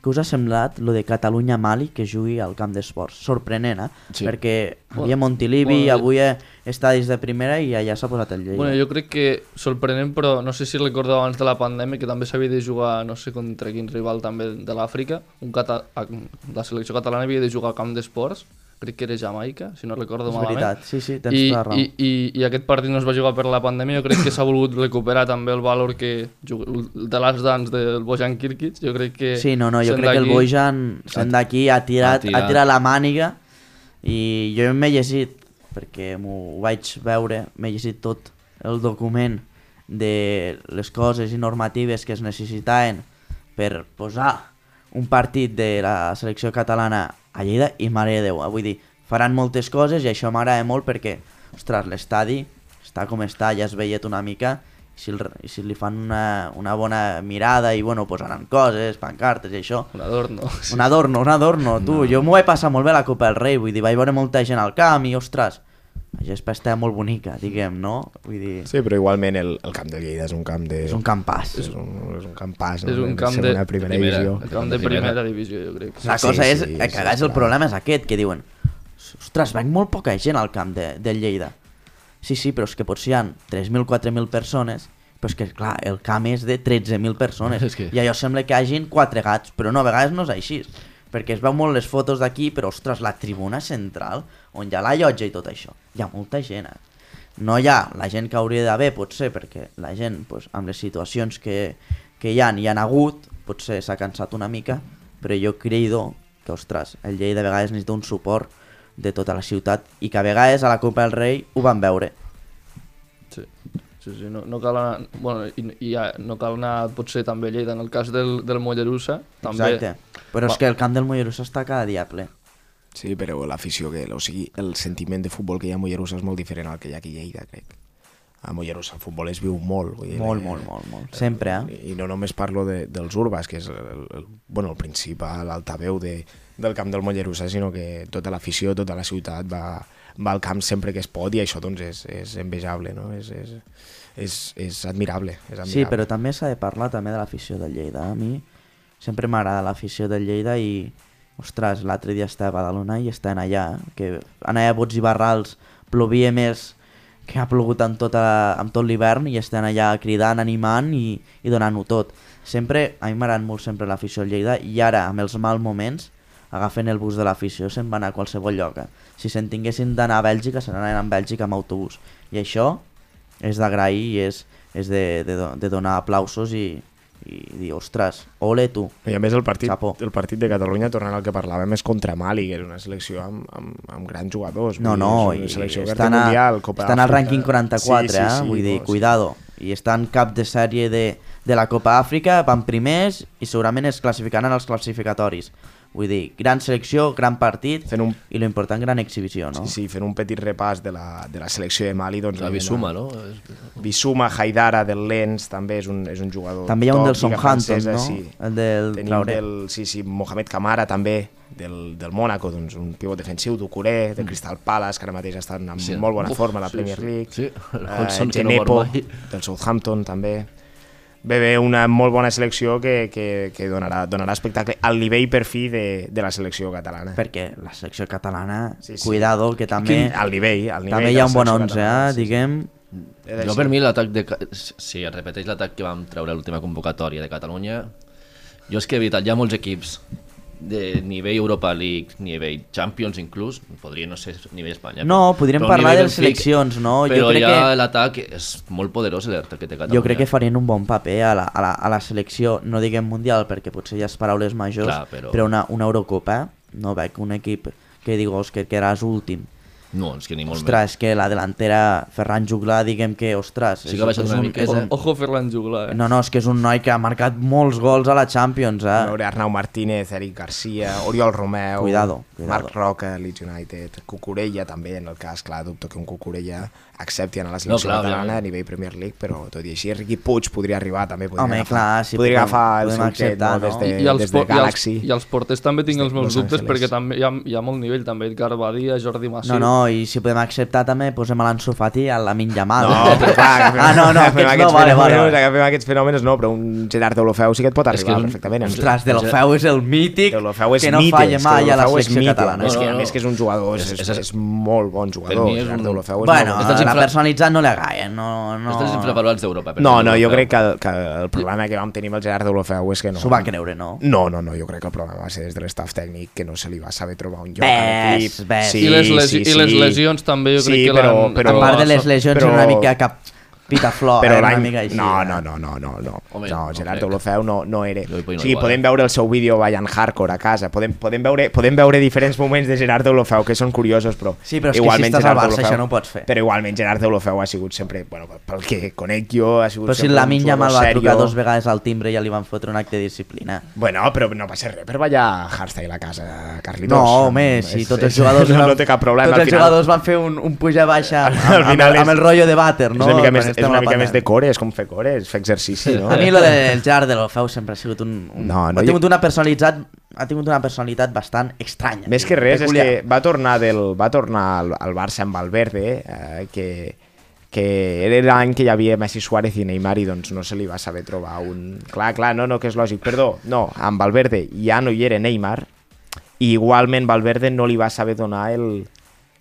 [SPEAKER 2] que us ha semblat lo de Catalunya-Mali que jugui al camp d'esports. Sorprenent, eh?
[SPEAKER 3] Sí.
[SPEAKER 2] Perquè
[SPEAKER 4] Bueno,
[SPEAKER 2] havia Montilivi,
[SPEAKER 4] bueno,
[SPEAKER 2] avui estadis de primera i allà s'ha posat el Lleida.
[SPEAKER 4] Bueno, jo crec que sorprenent, però no sé si recordeu abans de la pandèmia que també s'havia de jugar, no sé contra quin rival també de l'Àfrica, un cata a- la selecció catalana havia de jugar al camp d'esports, crec que era Jamaica, si no recordo
[SPEAKER 2] és
[SPEAKER 4] malament.
[SPEAKER 2] veritat, sí, sí, tens
[SPEAKER 4] I,
[SPEAKER 2] tota la raó.
[SPEAKER 4] i, i, I aquest partit no es va jugar per la pandèmia, jo crec que s'ha volgut recuperar també el valor que de les dans del Bojan Kirkic, jo crec que...
[SPEAKER 2] Sí, no, no, jo crec que el Bojan, sent d'aquí, ha tirat,
[SPEAKER 3] Ha tirat.
[SPEAKER 2] ha tirat la màniga i jo m'he llegit, perquè m'ho vaig veure, m'he llegit tot el document de les coses i normatives que es necessitaven per posar un partit de la selecció catalana a Lleida i mare de Déu, eh? vull dir, faran moltes coses i això m'agrada molt perquè, ostres, l'estadi està com està, ja es veiet una mica i si, el, i si li fan una, una bona mirada i bueno, posaran coses, pancartes i això
[SPEAKER 4] Un adorno. Sí.
[SPEAKER 2] un adorno, un adorno, tu, jo m'ho vaig passar molt bé a la Copa del Rei, vull dir, vaig veure molta gent al camp i, ostres, la gespa està molt bonica, diguem, no? Vull dir,
[SPEAKER 5] Sí, però igualment el, el camp de Lleida és un camp de...
[SPEAKER 2] és un campàs.
[SPEAKER 5] és un, és un camp pas, no?
[SPEAKER 4] És un
[SPEAKER 5] De
[SPEAKER 4] camp de-
[SPEAKER 5] segona, primera,
[SPEAKER 3] de primera.
[SPEAKER 5] divisió.
[SPEAKER 4] El camp de primera divisió, jo crec.
[SPEAKER 2] La cosa
[SPEAKER 5] sí,
[SPEAKER 2] és,
[SPEAKER 5] sí,
[SPEAKER 2] que
[SPEAKER 5] sí,
[SPEAKER 2] el
[SPEAKER 5] clar.
[SPEAKER 2] problema és aquest, que diuen, ostres, venc molt poca gent al camp de, del Lleida. Sí, sí, però és que potser hi ha 3.000, 4.000 persones, però és que, clar, el camp és de 13.000 persones,
[SPEAKER 3] És que-
[SPEAKER 2] i allò sembla que hagin quatre gats, però no, a vegades no és així, perquè es veu molt les fotos d'aquí, però, ostres, la tribuna central, on hi ha la llotja i tot això, hi ha molta gent, eh? No hi ha la gent que hauria d'haver, potser, perquè la gent, pues, amb les situacions que, que hi han i han hagut, potser s'ha cansat una mica, però jo credo que, ostres, el Lleida de vegades necessita un suport de tota la ciutat i que a vegades a la Copa del Rei ho van veure.
[SPEAKER 4] Sí, sí, sí no, no cal anar, bueno, i, i ja, no cal anar potser també a Lleida, en el cas del, del Mollerussa, també...
[SPEAKER 2] Exacte. Però és
[SPEAKER 4] Va.
[SPEAKER 2] que el camp del Mollerussa està cada dia ple.
[SPEAKER 5] Sí, però l'afició, que, o sigui, el sentiment de futbol que hi ha a Mollerussa és molt diferent al que hi ha aquí a Lleida, crec. A Mollerussa el futbol es viu molt. Vull dir,
[SPEAKER 2] Molt,
[SPEAKER 5] eh,
[SPEAKER 2] molt, molt, molt. Sempre, eh?
[SPEAKER 5] I no només parlo de, dels urbas, que és el, el, bueno, el principal altaveu de, del camp del Mollerussa, sinó que tota l'afició, tota la ciutat va, va al camp sempre que es pot i això doncs, és, és envejable, no? és, és, és, és admirable. És admirable.
[SPEAKER 2] Sí, però també s'ha de parlar també de l'afició del Lleida. A mi sempre m'agrada l'afició del Lleida i, ostres, l'altre dia estava a Badalona i estan allà, que anava a bots i barrals, plovia més que ha plogut en, tota, en tot l'hivern i estan allà cridant, animant i, i donant-ho tot. Sempre, a mi m'agrada molt sempre l'afició al Lleida i ara, amb els mals moments, agafen el bus de l'afició, se'n van a qualsevol lloc. Si se'n tinguessin d'anar a Bèlgica, se n'anaven a Bèlgica amb autobús. I això és d'agrair i és, és de, de, de donar aplausos i, i dir, ostres, ole tu.
[SPEAKER 5] I a més el partit,
[SPEAKER 2] Chapo.
[SPEAKER 5] el partit de Catalunya, tornant al que parlàvem, és contra Mali, que és una selecció amb, amb, amb grans jugadors.
[SPEAKER 2] No, no, i
[SPEAKER 5] selecció
[SPEAKER 2] estan, a,
[SPEAKER 5] mundial, Copa
[SPEAKER 2] estan al rànquing 44,
[SPEAKER 5] Sí, sí,
[SPEAKER 2] eh?
[SPEAKER 5] sí,
[SPEAKER 2] vull dir,
[SPEAKER 5] doncs,
[SPEAKER 2] cuidado. I estan cap de sèrie de, de la Copa Àfrica, van primers i segurament es classificaran als classificatoris. Vull dir, gran selecció, gran partit
[SPEAKER 5] Fent un,
[SPEAKER 2] i lo important, gran exhibició, no?
[SPEAKER 5] sí, sí, fent un petit repàs de la, de la selecció de Mali, doncs...
[SPEAKER 3] La
[SPEAKER 5] veiem
[SPEAKER 3] Bisuma,
[SPEAKER 5] a-
[SPEAKER 3] no? És-
[SPEAKER 5] Bisuma Haidara del Lens també és un, és un jugador
[SPEAKER 2] També hi ha un del Southampton, no?
[SPEAKER 5] Sí.
[SPEAKER 2] El del
[SPEAKER 5] Tenim
[SPEAKER 2] Traoré.
[SPEAKER 5] del, sí, sí, Mohamed Kamara també, del, del Mónaco, doncs un pivot defensiu d'Ucuré, del Crystal Palace, que ara mateix està en
[SPEAKER 3] Sí.
[SPEAKER 5] molt bona
[SPEAKER 3] Uf,
[SPEAKER 5] forma a la
[SPEAKER 3] sí,
[SPEAKER 5] Premier
[SPEAKER 3] sí.
[SPEAKER 5] League.
[SPEAKER 3] Sí, el
[SPEAKER 5] Eh,
[SPEAKER 3] no
[SPEAKER 5] Genepo,
[SPEAKER 3] mai.
[SPEAKER 5] del Southampton també. Bé, bé, una molt bona selecció que, que, que donarà, donarà espectacle al nivell per fi de, de la selecció catalana.
[SPEAKER 2] Perquè la selecció catalana,
[SPEAKER 5] Sí, sí.
[SPEAKER 2] cuidado, que també,
[SPEAKER 5] al nivell, al nivell
[SPEAKER 2] també hi ha un bon
[SPEAKER 5] selecció
[SPEAKER 2] 11,
[SPEAKER 5] catalana,
[SPEAKER 2] eh?
[SPEAKER 5] sí, sí.
[SPEAKER 2] diguem...
[SPEAKER 5] És
[SPEAKER 3] Jo per mi l'atac de... Si es repeteix l'atac que vam treure l'última convocatòria de Catalunya, jo és que he evitat ja molts equips de nivell Europa League, nivell Champions inclús, podria no ser nivell Espanya.
[SPEAKER 2] No, podríem parlar de
[SPEAKER 3] Benfica-
[SPEAKER 2] seleccions, no? Jo
[SPEAKER 3] Però
[SPEAKER 2] crec
[SPEAKER 3] ja
[SPEAKER 2] que-
[SPEAKER 3] l'atac és molt poderós l'atac que té Catalunya.
[SPEAKER 2] Jo crec que farien un bon paper a la, a la, a la selecció, no diguem mundial perquè potser ja és paraules majors,
[SPEAKER 3] Clar, però-
[SPEAKER 2] però una, una Eurocopa, no veig un equip que digui que, que eras últim.
[SPEAKER 3] No, és que ni molt
[SPEAKER 2] Ostres, que la delantera Ferran Juglar, diguem que, ostres...
[SPEAKER 3] Sí que ha baixat una
[SPEAKER 2] un, és un,
[SPEAKER 4] Ojo Ferran Juglar, eh?
[SPEAKER 2] no, no, és que és un noi que ha marcat molts gols a la Champions, eh?
[SPEAKER 5] veure Arnau Martínez, Eric Garcia, Oriol Romeu,
[SPEAKER 2] Cuidado, cuidado.
[SPEAKER 5] Marc Roca, Leeds United, Cucurella també, en el cas, clar, dubto que un Cucurella accepti anar a la selecció
[SPEAKER 3] clar,
[SPEAKER 5] catalana
[SPEAKER 3] òbviament.
[SPEAKER 5] a nivell Premier League, però tot i així Riqui Puig podria arribar també, podria
[SPEAKER 2] Home,
[SPEAKER 5] agafar,
[SPEAKER 2] clar, sí,
[SPEAKER 5] podria
[SPEAKER 2] podem-
[SPEAKER 5] agafar el seu no?
[SPEAKER 2] no?
[SPEAKER 5] des de,
[SPEAKER 4] I, i, els,
[SPEAKER 5] des de
[SPEAKER 4] por- i, els,
[SPEAKER 5] Galaxy.
[SPEAKER 4] I els porters també tinc els meus
[SPEAKER 5] Los
[SPEAKER 4] dubtes
[SPEAKER 5] Angeles.
[SPEAKER 4] perquè també hi ha, hi ha molt nivell, també Edgar Badia, Jordi Massiu...
[SPEAKER 2] No, no, i si podem acceptar també posem a l'Anso Fati a la Min Yamal.
[SPEAKER 5] No, però clar, agafem,
[SPEAKER 2] ah, no, no,
[SPEAKER 5] agafem
[SPEAKER 2] aquests
[SPEAKER 5] aquests
[SPEAKER 2] no, vale, vale, vale.
[SPEAKER 5] agafem aquests fenòmenos, no, però un Gerard Deulofeu sí que et pot arribar
[SPEAKER 3] un-
[SPEAKER 5] perfectament.
[SPEAKER 2] Ostres, De Lofeu és el mític
[SPEAKER 5] Deulofeu és
[SPEAKER 2] que no falla mai a la
[SPEAKER 5] Deulofeu
[SPEAKER 2] selecció catalana.
[SPEAKER 5] És que,
[SPEAKER 3] No,
[SPEAKER 5] a
[SPEAKER 3] no,
[SPEAKER 5] més que és un jugador, és,
[SPEAKER 3] És-
[SPEAKER 5] és, molt bon jugador.
[SPEAKER 3] mi és
[SPEAKER 5] Gerard Deulofeu és
[SPEAKER 2] Bueno,
[SPEAKER 5] molt
[SPEAKER 3] infra-
[SPEAKER 2] personalitzat no li agaia, no... no...
[SPEAKER 3] Dels infravalorats d'Europa. per
[SPEAKER 5] No, no, jo crec que el, que el problema que vam tenir amb el Gerard Deulofeu és que no...
[SPEAKER 2] S'ho va creure, no?
[SPEAKER 5] No, no, no, jo crec que el problema va ser des de l'estaf tècnic que no se li va saber trobar un lloc
[SPEAKER 2] Ves, ves.
[SPEAKER 4] I, les lesi I les lesions també jo
[SPEAKER 5] Sí,
[SPEAKER 4] crec que
[SPEAKER 5] però-
[SPEAKER 4] l'han...
[SPEAKER 5] però-
[SPEAKER 2] a part de les lesions
[SPEAKER 5] però-
[SPEAKER 2] una mica cap pitaflor,
[SPEAKER 5] però
[SPEAKER 2] eh, una
[SPEAKER 5] l'any...
[SPEAKER 2] mica així.
[SPEAKER 5] No,
[SPEAKER 2] eh?
[SPEAKER 5] no, no, no, no, no.
[SPEAKER 3] Home,
[SPEAKER 5] no Gerard
[SPEAKER 3] crec.
[SPEAKER 5] Deulofeu no, no era. O sigui, podem
[SPEAKER 3] eh?
[SPEAKER 5] veure el seu vídeo ballant hardcore a casa, podem, podem, veure, podem veure diferents moments de Gerard Deulofeu que són curiosos, però
[SPEAKER 2] Sí, però és que si
[SPEAKER 5] igualment
[SPEAKER 2] estàs al
[SPEAKER 5] Gerard
[SPEAKER 2] Barça
[SPEAKER 5] Deulofeu-
[SPEAKER 2] això no ho pots fer.
[SPEAKER 5] Però igualment Gerard Deulofeu ha sigut sempre, bueno, pel que conec jo, ha sigut
[SPEAKER 2] Però si la
[SPEAKER 5] un
[SPEAKER 2] Min
[SPEAKER 5] jugador
[SPEAKER 2] Yamal va trucar dos vegades al timbre i ja li van fotre un acte de disciplina.
[SPEAKER 5] Bueno, però no passa res per ballar hardstyle a casa, Carlitos.
[SPEAKER 2] No, home, si tots els jugadors...
[SPEAKER 5] no,
[SPEAKER 2] van-
[SPEAKER 5] no té cap problema.
[SPEAKER 2] Tots
[SPEAKER 5] al
[SPEAKER 2] els jugadors van fer un, un puja-baixa amb,
[SPEAKER 5] Al
[SPEAKER 2] amb,
[SPEAKER 5] final
[SPEAKER 2] amb, el rotllo de vàter, no?
[SPEAKER 5] és una mica, més, és una mica més de core, és com fer core, és fer exercici, no?
[SPEAKER 2] A mi lo del Gerard de l'Ofeu sempre ha sigut un... un
[SPEAKER 5] No, no,
[SPEAKER 2] ha tingut una personalitat ha tingut una personalitat bastant estranya.
[SPEAKER 5] Més que res, és
[SPEAKER 2] peculiar.
[SPEAKER 5] que va tornar, del, va tornar al, al Barça amb Valverde, eh, que, que era l'any que hi havia Messi Suárez i Neymar i doncs no se li va saber trobar un... Clar, clar, no, no, que és lògic. Perdó, no, amb Valverde ja no hi era Neymar i igualment Valverde no li va saber donar el,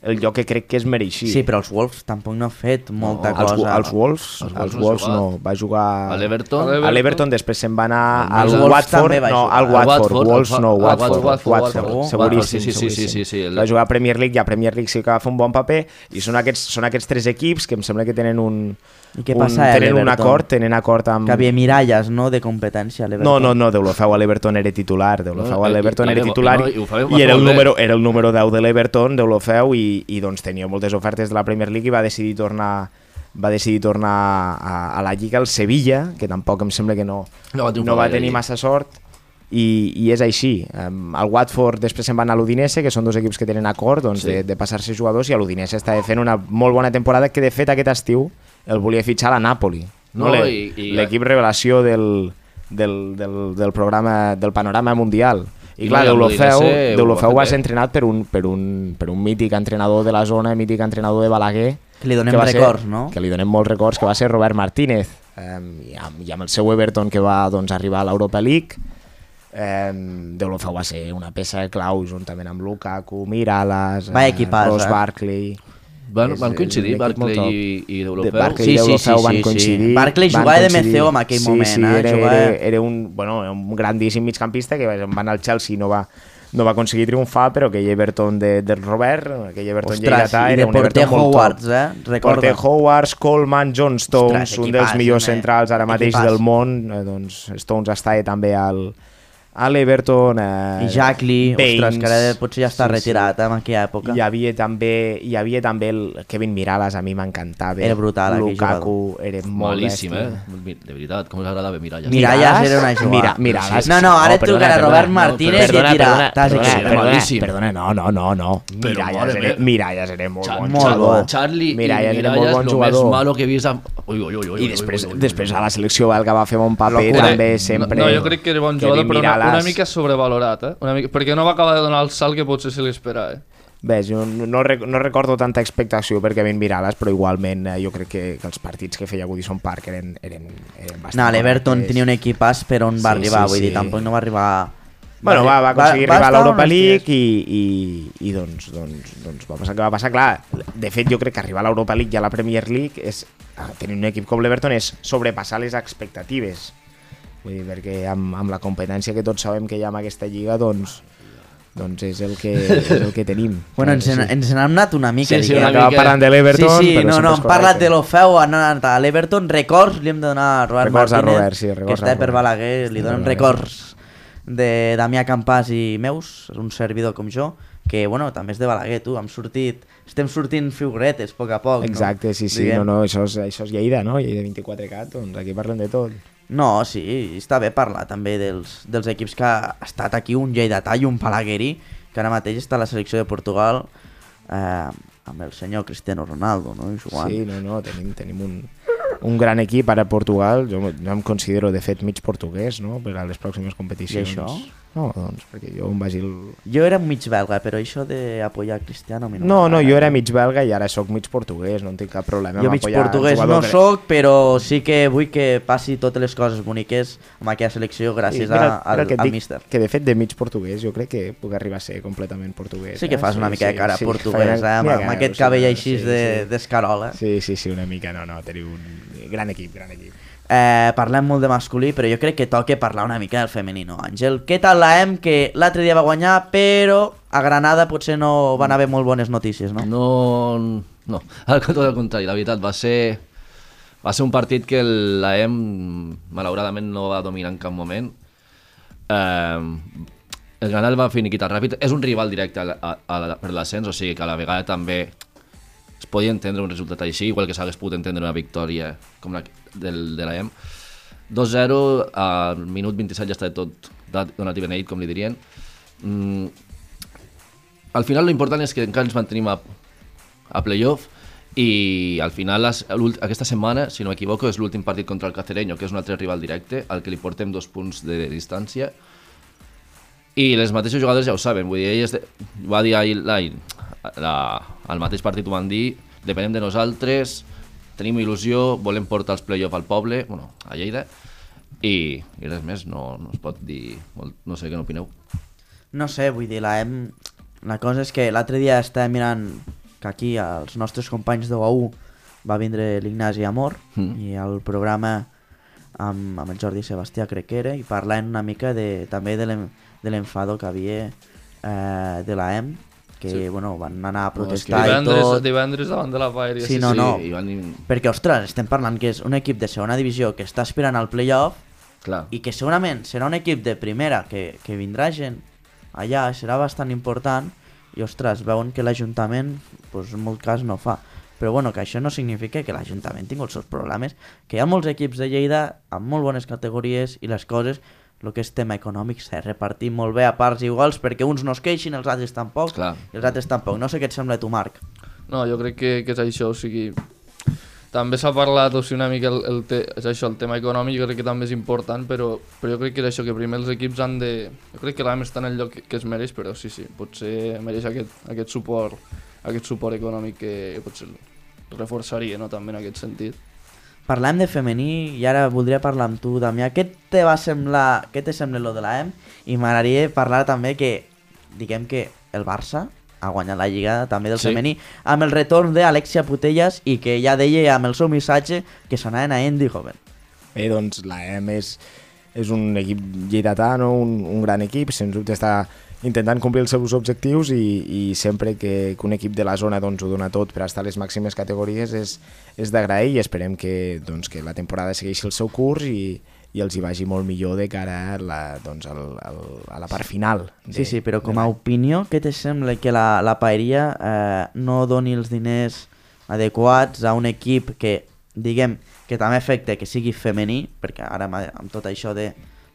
[SPEAKER 5] el lloc que crec que es mereixia.
[SPEAKER 2] Sí, però els Wolves tampoc no han fet molta
[SPEAKER 5] els,
[SPEAKER 2] cosa.
[SPEAKER 5] els Wolves,
[SPEAKER 3] Els
[SPEAKER 5] els,
[SPEAKER 3] Wolves no ha
[SPEAKER 5] no, va jugar
[SPEAKER 3] A l'Everton.
[SPEAKER 4] A l'Everton.
[SPEAKER 5] després se'n va anar al Watford, no, al Watford, Wolves no,
[SPEAKER 3] Wa-
[SPEAKER 5] Watford,
[SPEAKER 4] Watford,
[SPEAKER 5] Watford,
[SPEAKER 4] Watford,
[SPEAKER 5] Watford,
[SPEAKER 2] Watford,
[SPEAKER 5] seguríssim,
[SPEAKER 3] sí, sí, sí, sí, sí, el-
[SPEAKER 5] Va jugar a Premier League i a Premier League sí que va fer un bon paper i són aquests, són aquests tres equips que em sembla que tenen un,
[SPEAKER 2] I què
[SPEAKER 5] un,
[SPEAKER 2] passa a
[SPEAKER 5] tenen un acord, tenen acord amb...
[SPEAKER 2] Que havia miralles, no?, de competència a
[SPEAKER 5] No,
[SPEAKER 2] l'Everton.
[SPEAKER 5] no, no, Deulofeu a l'Everton era titular, Deulofeu
[SPEAKER 3] No,
[SPEAKER 5] a l'Everton era titular
[SPEAKER 3] no,
[SPEAKER 5] i, era, el número, era el número 10 de l'Everton, Deulofeu, i, i doncs tenia moltes ofertes de la Premier League i va decidir tornar va decidir tornar a, a la Lliga el Sevilla, que tampoc em sembla que no,
[SPEAKER 3] No
[SPEAKER 5] no va tenir massa sort i, i és així. El Watford després se'n va anar a l'Udinese, que són dos equips que tenen acord doncs,
[SPEAKER 3] Sí.
[SPEAKER 5] de, de passar-se jugadors, i l'Udinese està fent una molt bona temporada que de fet aquest estiu el volia fitxar a la Napoli.
[SPEAKER 3] No, i- i-
[SPEAKER 5] L'equip revelació del, del, del, del programa del panorama mundial. I, clar,
[SPEAKER 3] no,
[SPEAKER 5] Deulofeu,
[SPEAKER 3] ho
[SPEAKER 5] Deulofeu
[SPEAKER 3] va
[SPEAKER 5] ser entrenat per un, per, un, per un mític entrenador de la zona, mític entrenador de Balaguer,
[SPEAKER 2] Que li donem
[SPEAKER 5] va
[SPEAKER 2] records,
[SPEAKER 5] ser,
[SPEAKER 2] no?
[SPEAKER 5] Que li donem molts records, que va ser Robert Martínez, um, i, amb, i amb el seu Everton que va doncs, arribar a l'Europa League, Eh, Deulofeu va ser una peça clau juntament amb Lukaku,
[SPEAKER 2] Va equipàs,
[SPEAKER 5] Ross
[SPEAKER 2] eh?
[SPEAKER 5] Barkley...
[SPEAKER 3] Van, van coincidir Barclay i, i
[SPEAKER 5] De
[SPEAKER 3] Deulofeu?
[SPEAKER 5] Barclay
[SPEAKER 2] Sí,
[SPEAKER 5] i
[SPEAKER 2] sí,
[SPEAKER 5] Deulofeu
[SPEAKER 2] sí,
[SPEAKER 5] van
[SPEAKER 2] sí, sí.
[SPEAKER 5] coincidir.
[SPEAKER 2] Barclay
[SPEAKER 5] van
[SPEAKER 2] jugava de. MCO en aquell
[SPEAKER 5] sí,
[SPEAKER 2] moment,
[SPEAKER 5] Sí,
[SPEAKER 2] eh?
[SPEAKER 5] era,
[SPEAKER 2] Jugava-
[SPEAKER 5] era, era un, bueno, un grandíssim migcampista que va anar al Chelsea no va, no va aconseguir triomfar, però aquell Everton de, del Robert, aquell Everton
[SPEAKER 2] Ostres,
[SPEAKER 5] lleidatà,
[SPEAKER 2] i
[SPEAKER 5] era
[SPEAKER 2] de
[SPEAKER 5] un Everton molt
[SPEAKER 2] Howards,
[SPEAKER 5] top.
[SPEAKER 2] eh? Recorda.
[SPEAKER 5] Porter Howards, Coleman, John Stones,
[SPEAKER 2] Ostres,
[SPEAKER 5] un dels
[SPEAKER 2] equipàs,
[SPEAKER 5] millors
[SPEAKER 2] home.
[SPEAKER 5] centrals ara mateix
[SPEAKER 2] Equipàs.
[SPEAKER 5] del món. Eh, doncs Stones està també al, a l'Everton. Eh,
[SPEAKER 2] I Jack Lee, ostres, que ara potser ja està
[SPEAKER 5] Sí, sí.
[SPEAKER 2] retirat eh, en aquella època.
[SPEAKER 5] Hi havia també, hi havia també el Kevin Miralles, a mi m'encantava.
[SPEAKER 2] Era brutal, aquell
[SPEAKER 5] Lukaku era molt
[SPEAKER 3] Malíssim,
[SPEAKER 5] bèstia.
[SPEAKER 3] eh? De veritat, com us agradava Miralles.
[SPEAKER 2] Mira, Miralles era una jugada.
[SPEAKER 5] Mira, Miralles.
[SPEAKER 2] No, no, ara que era
[SPEAKER 5] perdona.
[SPEAKER 2] Robert
[SPEAKER 5] No,
[SPEAKER 2] Martínez
[SPEAKER 5] perdona,
[SPEAKER 2] i tira,
[SPEAKER 5] perdona,
[SPEAKER 2] t'has
[SPEAKER 5] perdona,
[SPEAKER 2] equivocat.
[SPEAKER 5] perdona, no, no, no, no. Miralles era,
[SPEAKER 3] meva.
[SPEAKER 5] Miralles era molt bon
[SPEAKER 2] Molt bo.
[SPEAKER 3] Charlie
[SPEAKER 5] Miralles
[SPEAKER 3] i
[SPEAKER 5] era
[SPEAKER 3] Miralles,
[SPEAKER 5] molt bon
[SPEAKER 3] el
[SPEAKER 5] jugador.
[SPEAKER 3] més malo que he vist amb... Ui, ui, ui, ui,
[SPEAKER 5] I després,
[SPEAKER 3] ui, ui, ui,
[SPEAKER 5] després
[SPEAKER 3] ui.
[SPEAKER 5] a la selecció belga va fer un paper també sempre...
[SPEAKER 4] No, jo crec que era bon jugador, però una, mica sobrevalorat, eh? Una mica, perquè no va acabar de donar el salt que potser se li esperava, eh?
[SPEAKER 5] Ves, jo no, no, rec- no recordo tanta expectació per Kevin Miralles, però igualment eh, jo crec que, que els partits que feia Goodison Park eren, eren, eren bastant
[SPEAKER 2] No, l'Everton tenia un equipàs per on va
[SPEAKER 5] Sí,
[SPEAKER 2] arribar,
[SPEAKER 5] sí,
[SPEAKER 2] vull dir,
[SPEAKER 5] sí.
[SPEAKER 2] tampoc no va arribar...
[SPEAKER 5] Bueno, va, va aconseguir
[SPEAKER 2] va
[SPEAKER 5] arribar a l'Europa League i, i, i doncs, doncs, doncs va passar que va passar. Clar, de fet, jo crec que arribar a l'Europa League i a la Premier League és, tenir un equip com l'Everton és sobrepassar les expectatives. Vull dir, perquè amb, amb la competència que tots sabem que hi ha en aquesta lliga, doncs, doncs és el que, és el que tenim.
[SPEAKER 2] Bueno, ens, en, ens n'hem anat una mica,
[SPEAKER 3] Sí, sí, una
[SPEAKER 5] Acaba
[SPEAKER 3] mica.
[SPEAKER 5] parlant de
[SPEAKER 2] Sí,
[SPEAKER 5] l'Everton,
[SPEAKER 2] sí,
[SPEAKER 5] però
[SPEAKER 2] no, no, hem parlat de l'Ofeu, han anat a l'Everton, records li hem de donar a Robert
[SPEAKER 5] Records a
[SPEAKER 2] Martínez,
[SPEAKER 5] Robert, sí,
[SPEAKER 2] que
[SPEAKER 5] records a
[SPEAKER 2] està per. Balaguer, li donem records de Damià Campàs i meus, un servidor com jo, que, bueno, també és de Balaguer, tu, hem sortit, estem sortint figuretes a poc a poc,
[SPEAKER 5] Exacte, sí, sí,
[SPEAKER 2] Diguem.
[SPEAKER 5] no, no, això és, això és Lleida, no? Lleida 24Cat, doncs aquí parlem de tot.
[SPEAKER 2] No, sí, està bé parlar també dels, dels equips que ha estat aquí, un lleidatà i un palagueri, que ara mateix està a la selecció de Portugal eh, amb el senyor Cristiano Ronaldo, no? Jugant.
[SPEAKER 5] Sí, no, no, tenim, tenim un, un gran equip ara a Portugal, jo, jo em considero de fet mig portuguès, no?, per a les pròximes competicions.
[SPEAKER 2] I això?
[SPEAKER 5] No, doncs, perquè jo em vaig... El...
[SPEAKER 2] Jo era mig belga, però això d'apoyar Cristiano...
[SPEAKER 5] No, no,
[SPEAKER 2] m'agrada.
[SPEAKER 5] jo era mig belga i ara sóc mig portuguès, no tinc cap problema
[SPEAKER 2] Jo
[SPEAKER 5] amb
[SPEAKER 2] mig
[SPEAKER 5] un
[SPEAKER 2] portuguès no
[SPEAKER 5] que-
[SPEAKER 2] sóc, però sí que vull que passi totes les coses boniques amb aquella selecció gràcies
[SPEAKER 5] mira,
[SPEAKER 2] a, al,
[SPEAKER 5] que
[SPEAKER 2] al
[SPEAKER 5] dic
[SPEAKER 2] míster.
[SPEAKER 5] Que de fet de mig portuguès jo crec que puc arribar a ser completament portuguès.
[SPEAKER 2] Sí que
[SPEAKER 5] eh?
[SPEAKER 2] fas una mica de cara
[SPEAKER 5] sí,
[SPEAKER 2] portuguès,
[SPEAKER 5] faré-
[SPEAKER 2] eh? Amb, amb
[SPEAKER 5] que-
[SPEAKER 2] aquest
[SPEAKER 5] sí,
[SPEAKER 2] cabell
[SPEAKER 5] sí,
[SPEAKER 2] així
[SPEAKER 5] sí,
[SPEAKER 2] de-
[SPEAKER 5] sí.
[SPEAKER 2] d'escarola.
[SPEAKER 5] Sí, sí, sí, una mica, no, no, teniu un gran equip, gran equip.
[SPEAKER 2] Eh, parlem molt de masculí, però jo crec que toca parlar una mica del femenino. Àngel, què tal la EM, que l'altre dia va guanyar, però a Granada potser no van haver molt bones notícies, no?
[SPEAKER 3] No, no, al tot el contrari, la veritat, va ser, va ser un partit que la EM malauradament no va dominar en cap moment. Eh, el Granada va finiquitar ràpid, és un rival directe a, a, a, per l'ascens, o sigui que a la vegada també es podia entendre un resultat així, igual que s'hagués pogut entendre una victòria com la del, de la EM. 2-0, al minut 27 ja està tot donat i beneït, com li dirien. Mm, al final l'important és que encara ens mantenim a, a playoff i al final les, aquesta setmana, si no m'equivoco, és l'últim partit contra el Cacereño, que és un altre rival directe, al que li portem dos punts de distància. I les mateixes jugadores ja ho saben, vull dir, elles de, va dir ahir, ahir la, al mateix partit ho van dir, depenem de nosaltres, tenim il·lusió, volem portar els play-off al poble, bueno, a Lleida, i, i res més, no, no es pot dir, molt, no sé què n'opineu.
[SPEAKER 2] No sé, vull dir, la EM... La cosa és que l'altre dia estàvem mirant que aquí els nostres companys de UAU va vindre l'Ignasi Amor
[SPEAKER 3] Mm.
[SPEAKER 2] i el programa amb, amb el Jordi Sebastià crec que era i parlant una mica de, també de l'en- de l'enfado que havia eh, de la EM que
[SPEAKER 3] Sí.
[SPEAKER 2] bueno, van anar a
[SPEAKER 3] No,
[SPEAKER 2] protestar i
[SPEAKER 4] Divendres,
[SPEAKER 2] tot
[SPEAKER 4] divendres davant de la Paeria.
[SPEAKER 2] Sí, no, no.
[SPEAKER 3] i van,
[SPEAKER 2] perquè ostres, estem parlant que és un equip de segona divisió que està aspirant al playoff
[SPEAKER 3] clar,
[SPEAKER 2] i que segurament serà un equip de primera que, que vindrà gent allà, serà bastant important i ostres, veuen que l'Ajuntament pues, en molt cas no fa però bueno, que això no significa que l'Ajuntament tingui els seus problemes, que hi ha molts equips de Lleida amb molt bones categories i les coses, el que és tema econòmic s'ha repartit molt bé a parts iguals perquè uns no es queixin, els altres tampoc
[SPEAKER 3] Clar.
[SPEAKER 2] i els altres tampoc, no sé què et sembla a tu Marc
[SPEAKER 4] No, jo crec que, que és això, o sigui... També s'ha parlat, o sigui, una mica el, el, te, és això, el tema econòmic, jo crec que també és important, però, però jo crec que és això, que primer els equips han de... Jo crec que l'AM està en el lloc que, que es mereix, però sí, sí, potser mereix aquest, aquest suport aquest suport econòmic que potser el reforçaria, no?, també en aquest sentit.
[SPEAKER 2] Parlem de femení i ara voldria parlar amb tu, Damià. Què te va semblar, què te sembla lo de la EM? I m'agradaria parlar també que, diguem que el Barça ha guanyat la Lliga també del
[SPEAKER 3] Sí.
[SPEAKER 2] femení amb el retorn d'Alexia Putellas i que ja deia amb el seu missatge que s'anaven a Eindhoven.
[SPEAKER 5] Bé, doncs la EM és, és un equip lleidatà, no? un, un gran equip, sens dubte està intentant complir els seus objectius i, i sempre que, que un equip de la zona doncs, ho dona tot per estar a les màximes categories és, és d'agrair i esperem que, doncs, que la temporada segueixi el seu curs i, i els hi vagi molt millor de cara a la, doncs, al, al, a la part final. De,
[SPEAKER 2] Sí, sí, però com a opinió, què te sembla que la, la paeria eh, no doni els diners adequats a un equip que, diguem, que també afecta que sigui femení, perquè ara amb tot això de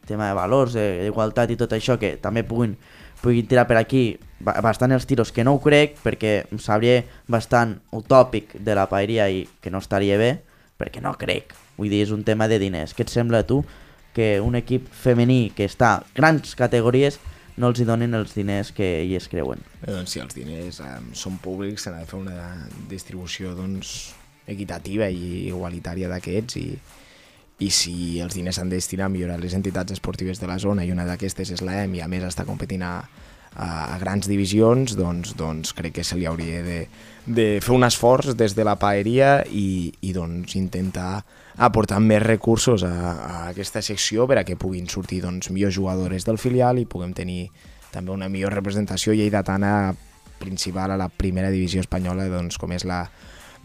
[SPEAKER 2] tema de valors, d'igualtat i tot això, que també puguin, puguin tirar per aquí ba- bastant els tiros, que no ho crec, perquè sabria bastant utòpic de la paeria i que no estaria bé, perquè no crec. Vull dir, és un tema de diners. Què et sembla a tu que un equip femení que està a grans categories no els hi els diners que hi es creuen?
[SPEAKER 5] Bé, doncs, si els diners eh, són públics, s'ha de fer una distribució doncs, equitativa i igualitària d'aquests i, i si els diners s'han de destinar a millorar les entitats esportives de la zona i una d'aquestes és l'EM i a més està competint a, a, a grans divisions, doncs, doncs crec que se li hauria de, de fer un esforç des de la paeria i, i doncs, intentar aportar més recursos a, a aquesta secció per a que puguin sortir doncs, millors jugadores del filial i puguem tenir també una millor representació lleidatana principal a la primera divisió espanyola doncs, com és la,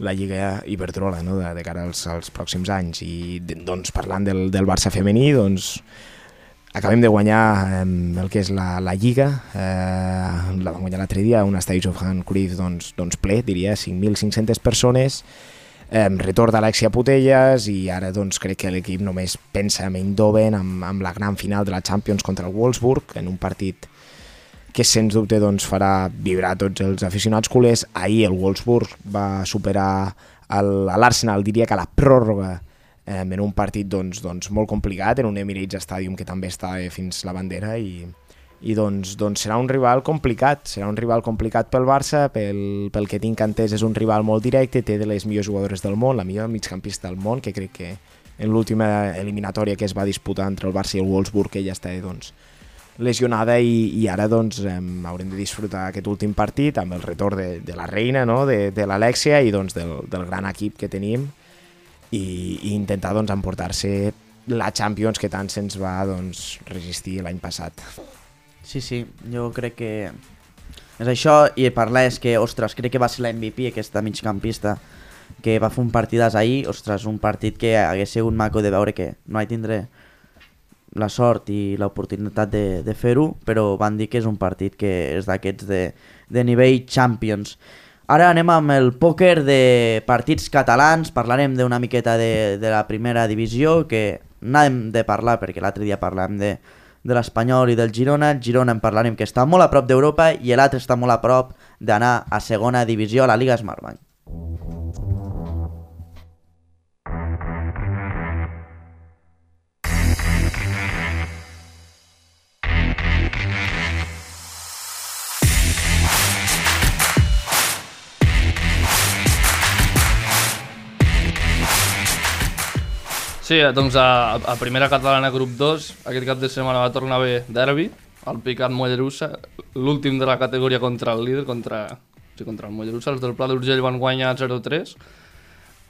[SPEAKER 5] la Lliga Iberdrola no? de, de cara als, als pròxims anys. I doncs, parlant del, del Barça femení doncs, acabem de guanyar eh, el que és la, la Lliga. Eh, la vam guanyar l'altre dia un estadi Johan Cruyff doncs, doncs ple, diria 5.500 persones. Eh, retorn d'Alexia Putellas i ara doncs crec que l'equip només pensa en Eindhoven amb, amb la gran final de la Champions contra el Wolfsburg en un partit que sens dubte doncs, farà vibrar tots els aficionats culers. Ahir el Wolfsburg va superar l'Arsenal, diria que a la pròrroga eh, en un partit doncs, doncs, molt complicat, en un Emirates Stadium que també està eh, fins la bandera i, i doncs, doncs serà un rival complicat, serà un rival complicat pel Barça, pel, pel que tinc entès és un rival molt directe, té de les millors jugadores del món, la millor migcampista del món, que crec que en l'última eliminatòria que es va disputar entre el Barça i el Wolfsburg ella està doncs, lesionada i, i ara doncs hem, haurem de disfrutar aquest últim partit amb el retorn de, de la reina, no? de, de l'Alexia i doncs del, del gran equip que tenim i, i intentar doncs emportar-se la Champions que tant se'ns va doncs, resistir l'any passat.
[SPEAKER 2] Sí, sí, jo crec que és això i parlar és que, ostres, crec que va ser la MVP aquesta migcampista que va fer un partidàs ahir, ostres, un partit que hagués sigut maco de veure que no hi tindré la sort i l'oportunitat de, de fer-ho, però van dir que és un partit que és d'aquests de, de nivell Champions. Ara anem amb el pòquer de partits catalans, parlarem d'una miqueta de, de la primera divisió, que n'hem de parlar perquè l'altre dia parlàvem de, de l'Espanyol i del Girona. Girona en parlarem que està molt a prop d'Europa i l'altre està molt a prop d'anar a segona divisió a la Liga Smartbank.
[SPEAKER 4] Sí, doncs a, a primera catalana grup 2, aquest cap de setmana va tornar bé derbi, el Picat Mollerussa, l'últim de la categoria contra el líder, contra, sí, contra el Mollerussa, els del Pla d'Urgell van guanyar 0-3.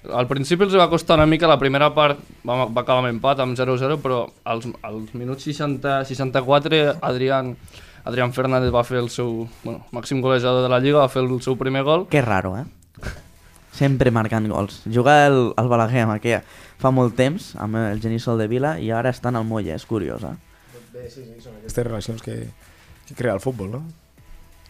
[SPEAKER 4] Al principi els va costar una mica, la primera part va, va acabar amb empat, amb 0-0, però als, als minuts 60, 64 Adrián, Adrián Fernández va fer el seu bueno, màxim golejador de la Lliga, va fer el seu primer gol,
[SPEAKER 2] Que raro, eh? Sempre marcant gols. Jugar al, al Balaguer amb aquella fa molt temps, amb el Genissol de Vila, i ara estan al Molle, és curiós, eh?
[SPEAKER 5] Bé, sí, sí, són aquestes relacions que, que crea el futbol, no?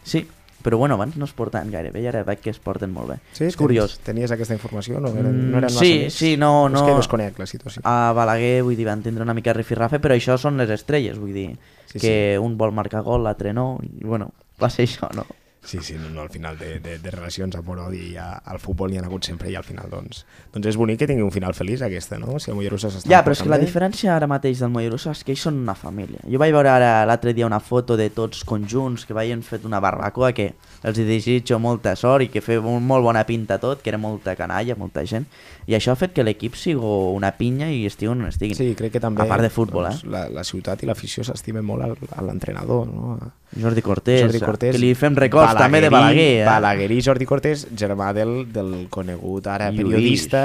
[SPEAKER 2] Sí, però bueno, abans no es portaven gaire bé i ara veig que es porten molt bé.
[SPEAKER 5] Sí,
[SPEAKER 2] és curiós.
[SPEAKER 5] Tenies, tenies aquesta informació? No eren,
[SPEAKER 2] Mm,
[SPEAKER 5] no eren massa
[SPEAKER 2] sí,
[SPEAKER 5] amics?
[SPEAKER 2] sí, no,
[SPEAKER 5] És
[SPEAKER 2] no.
[SPEAKER 5] que desconec la situació.
[SPEAKER 2] A Balaguer, vull dir, van tindre una mica rifirrafe, però això són les estrelles, vull dir,
[SPEAKER 5] Sí,
[SPEAKER 2] que un vol marcar gol, l'altre no, i bueno, va ser això, no?
[SPEAKER 5] Sí, sí, no, no, al final de, de, de relacions, amor, odi, hi ha, al futbol n'hi ha hagut sempre i al final, doncs, doncs és bonic que tingui un final feliç aquesta, no? Si el Mollerussa s'està
[SPEAKER 2] Ja, però és que la diferència ara mateix del Mollerussa és que ells són una família. Jo vaig veure ara l'altre dia una foto de tots conjunts que veien fet una barbacoa que els hi desitjo molta sort i que feia un, molt bona pinta tot, que era molta canalla, molta gent, i això ha fet que l'equip sigui una pinya i estiguin on estiguin.
[SPEAKER 5] Sí, crec que també
[SPEAKER 2] A part de futbol,
[SPEAKER 5] doncs,
[SPEAKER 2] eh?
[SPEAKER 5] la, la ciutat i l'afició s'estimen molt al- a l'entrenador, no?
[SPEAKER 2] Jordi Cortés,
[SPEAKER 5] Jordi Cortés,
[SPEAKER 2] que li fem records també de Balaguer. Eh?
[SPEAKER 5] Balaguer i Jordi Cortés, germà del, del conegut ara
[SPEAKER 2] Lluís.
[SPEAKER 5] periodista,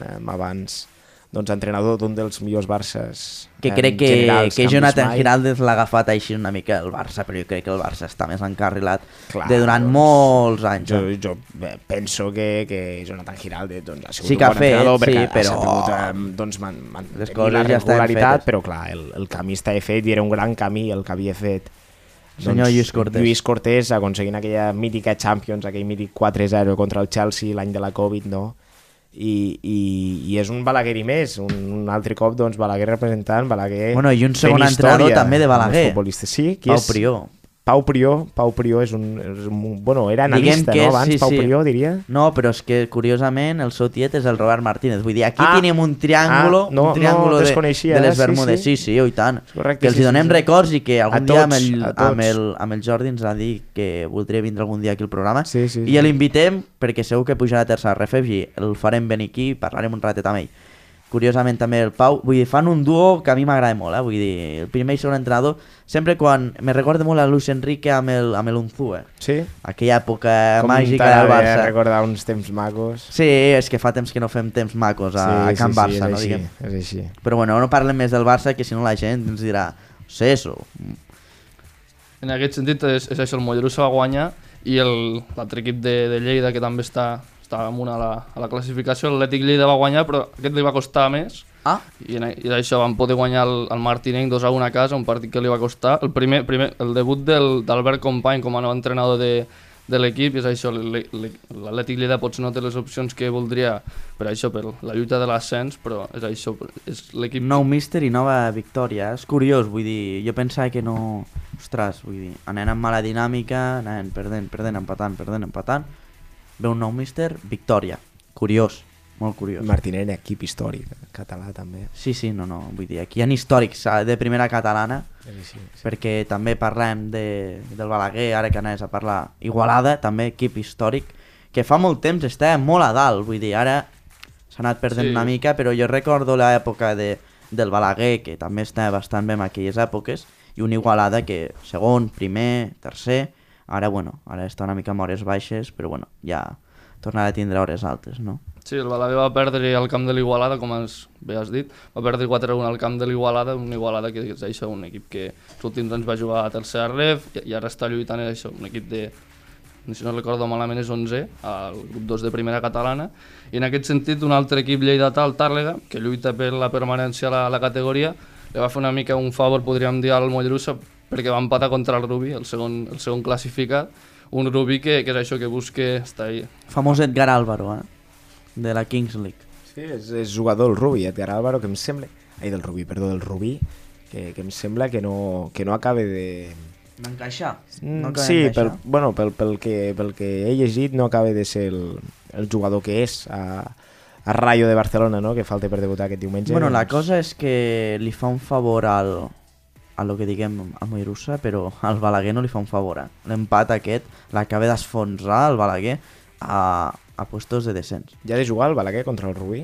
[SPEAKER 5] eh, abans doncs, entrenador d'un dels millors Barces
[SPEAKER 2] Que
[SPEAKER 5] eh,
[SPEAKER 2] crec que,
[SPEAKER 5] generals
[SPEAKER 2] que
[SPEAKER 5] han
[SPEAKER 2] Jonathan. Giraldez l'ha agafat així una mica el Barça, però jo crec que el Barça està més encarrilat
[SPEAKER 5] Clar,
[SPEAKER 2] de durant
[SPEAKER 5] doncs,
[SPEAKER 2] molts anys.
[SPEAKER 5] Jo,
[SPEAKER 2] eh?
[SPEAKER 5] jo penso que, que Jonathan Giraldez doncs, ha sigut
[SPEAKER 2] Sí
[SPEAKER 5] un
[SPEAKER 2] que ha
[SPEAKER 5] bon
[SPEAKER 2] fet,
[SPEAKER 5] entrenador
[SPEAKER 2] sí,
[SPEAKER 5] perquè ha
[SPEAKER 2] però-
[SPEAKER 5] sabut eh, doncs, man, man,
[SPEAKER 2] Les coses
[SPEAKER 5] la
[SPEAKER 2] ja
[SPEAKER 5] regularitat,
[SPEAKER 2] fetes.
[SPEAKER 5] però clar, el, el camí estava fet i era un gran camí el que havia fet
[SPEAKER 2] Senyor Lluís Cortés.
[SPEAKER 5] Lluís Cortés aconseguint aquella mítica Champions, aquell mític 4-0 contra el Chelsea l'any de la Covid, no? I, i, i és un Balaguer i més, un, un altre cop doncs, Balaguer representant, Balaguer
[SPEAKER 2] Bueno, i un segon entrenador també de Balaguer.
[SPEAKER 5] Sí, qui
[SPEAKER 2] Pau
[SPEAKER 5] és?
[SPEAKER 2] Prió.
[SPEAKER 5] Pau Prió, Pau Prió és un, és un bueno, era analista,
[SPEAKER 2] que
[SPEAKER 5] no? Abans,
[SPEAKER 2] sí,
[SPEAKER 5] Pau
[SPEAKER 2] sí.
[SPEAKER 5] Prió, diria.
[SPEAKER 2] No, però és que curiosament el seu tiet és el Robert Martínez. Vull dir, aquí
[SPEAKER 5] Ah.
[SPEAKER 2] tenim un triàngulo,
[SPEAKER 5] Ah, no-
[SPEAKER 2] un triàngulo
[SPEAKER 5] no
[SPEAKER 2] de, de les
[SPEAKER 5] eh? Sí,
[SPEAKER 2] Bermudes.
[SPEAKER 5] sí.
[SPEAKER 2] Sí, sí, oh, i tant.
[SPEAKER 5] correcte,
[SPEAKER 2] que els
[SPEAKER 5] sí,
[SPEAKER 2] donem
[SPEAKER 5] sí, sí.
[SPEAKER 2] records i que algun
[SPEAKER 5] A
[SPEAKER 2] dia amb
[SPEAKER 5] tots,
[SPEAKER 2] el, amb,
[SPEAKER 5] tots.
[SPEAKER 2] el, amb el Jordi ens ha dit que voldria vindre algun dia aquí al programa.
[SPEAKER 5] Sí, sí,
[SPEAKER 2] I
[SPEAKER 5] sí.
[SPEAKER 2] l'invitem perquè segur que pujarà a tercera ref i el farem venir aquí i parlarem un ratet amb ell. Curiosament també el Pau, vull dir, fan un duo que a mi m'agrada molt, eh? vull dir, el primer i segon entrenador, sempre quan, me recorda molt a Luis Enrique amb el, amb el Unzue,
[SPEAKER 5] Sí.
[SPEAKER 2] aquella època
[SPEAKER 5] Com
[SPEAKER 2] màgica del
[SPEAKER 5] eh,
[SPEAKER 2] Barça.
[SPEAKER 5] recordar uns temps macos.
[SPEAKER 2] Sí, és que fa temps que no fem temps macos a, a Can Barça,
[SPEAKER 5] és
[SPEAKER 2] no
[SPEAKER 5] així,
[SPEAKER 2] diguem.
[SPEAKER 5] És així.
[SPEAKER 2] Però bueno, no parlem més del Barça, que si no la gent ens dirà sé eso.
[SPEAKER 4] En aquest sentit és, és això, el Mollerussa va guanyar i el- l'altre equip de, de Lleida que també està, està amunt a la, a la classificació, l'Atlètic Lleida va guanyar però aquest li va costar més.
[SPEAKER 2] Ah,
[SPEAKER 4] i, i d'això van poder guanyar el, el Martinenc 2 a 1 a casa, un partit que li va costar. El primer, primer el debut del- d'Albert Company com a nou entrenador de, de l'equip és això, l'Atlètic Lleida potser no té les opcions que voldria per això, per la lluita de l'ascens però és això, és l'equip
[SPEAKER 2] nou míster i nova victòria. És curiós, vull dir, jo pensava que no... Ostres, vull dir, anant amb mala dinàmica, anant perdent, perdent, empatant, perdent, empatant, ve un nou míster, victòria. Curiós, molt curiós.
[SPEAKER 5] Martínez, equip històric, català també.
[SPEAKER 2] Sí, sí, no, no, vull dir, aquí hi ha històrics eh, de primera catalana,
[SPEAKER 5] És així. Sí.
[SPEAKER 2] perquè també parlem de, del Balaguer, ara que anaves a parlar Igualada, també equip històric, que fa molt temps està molt a dalt, vull dir, ara s'ha anat perdent
[SPEAKER 4] Sí.
[SPEAKER 2] una mica, però jo recordo l'època de, del Balaguer, que també estava bastant bé en aquelles èpoques, i una Igualada que segon, primer, tercer, ara, bueno, ara està una mica amb hores baixes, però bueno, ja tornarà a tindre hores altes, no?
[SPEAKER 4] Sí, el Balaguer va perdre al camp de l'Igualada, com has, bé has dit, va perdre 4-1 al camp de l'Igualada, una Igualada que és això, un equip que els últims anys va jugar a tercera ref i, i ara està lluitant, és això, un equip de, si no recordo malament és 11, al grup 2 de primera catalana, i en aquest sentit un altre equip lleidatà, el Tàrrega, que lluita per la permanència a la, la categoria, li va fer una mica un favor, podríem dir, al Mollerussa, perquè va empatar contra el Rubí, el segon, el segon classificat, un Rubí que, que és això, que busca estar ahí,
[SPEAKER 2] Famós Edgar Álvaro, eh? de la Kings League.
[SPEAKER 5] Sí, és, és jugador el Rubi, Edgar Álvaro, que em sembla... Ai, del Rubi, perdó, del Rubí, que, que em sembla que no, que no acaba de...
[SPEAKER 2] D'encaixar?
[SPEAKER 5] Mm,
[SPEAKER 2] acaba
[SPEAKER 5] sí, pel, bueno, pel, pel, que, pel que he llegit no acaba de ser el, el jugador que és a, a Rayo de Barcelona, no? que falta per debutar aquest diumenge.
[SPEAKER 2] Bueno, la
[SPEAKER 5] doncs-
[SPEAKER 2] cosa és que li fa un favor al, a lo que diguem a Mollerussa, però al Balaguer no li fa un favor. Eh? L'empat aquest l'acaba d'esfonsar el Balaguer a, a puestos de descens.
[SPEAKER 5] Ja de jugar el Balaguer contra el Rubí?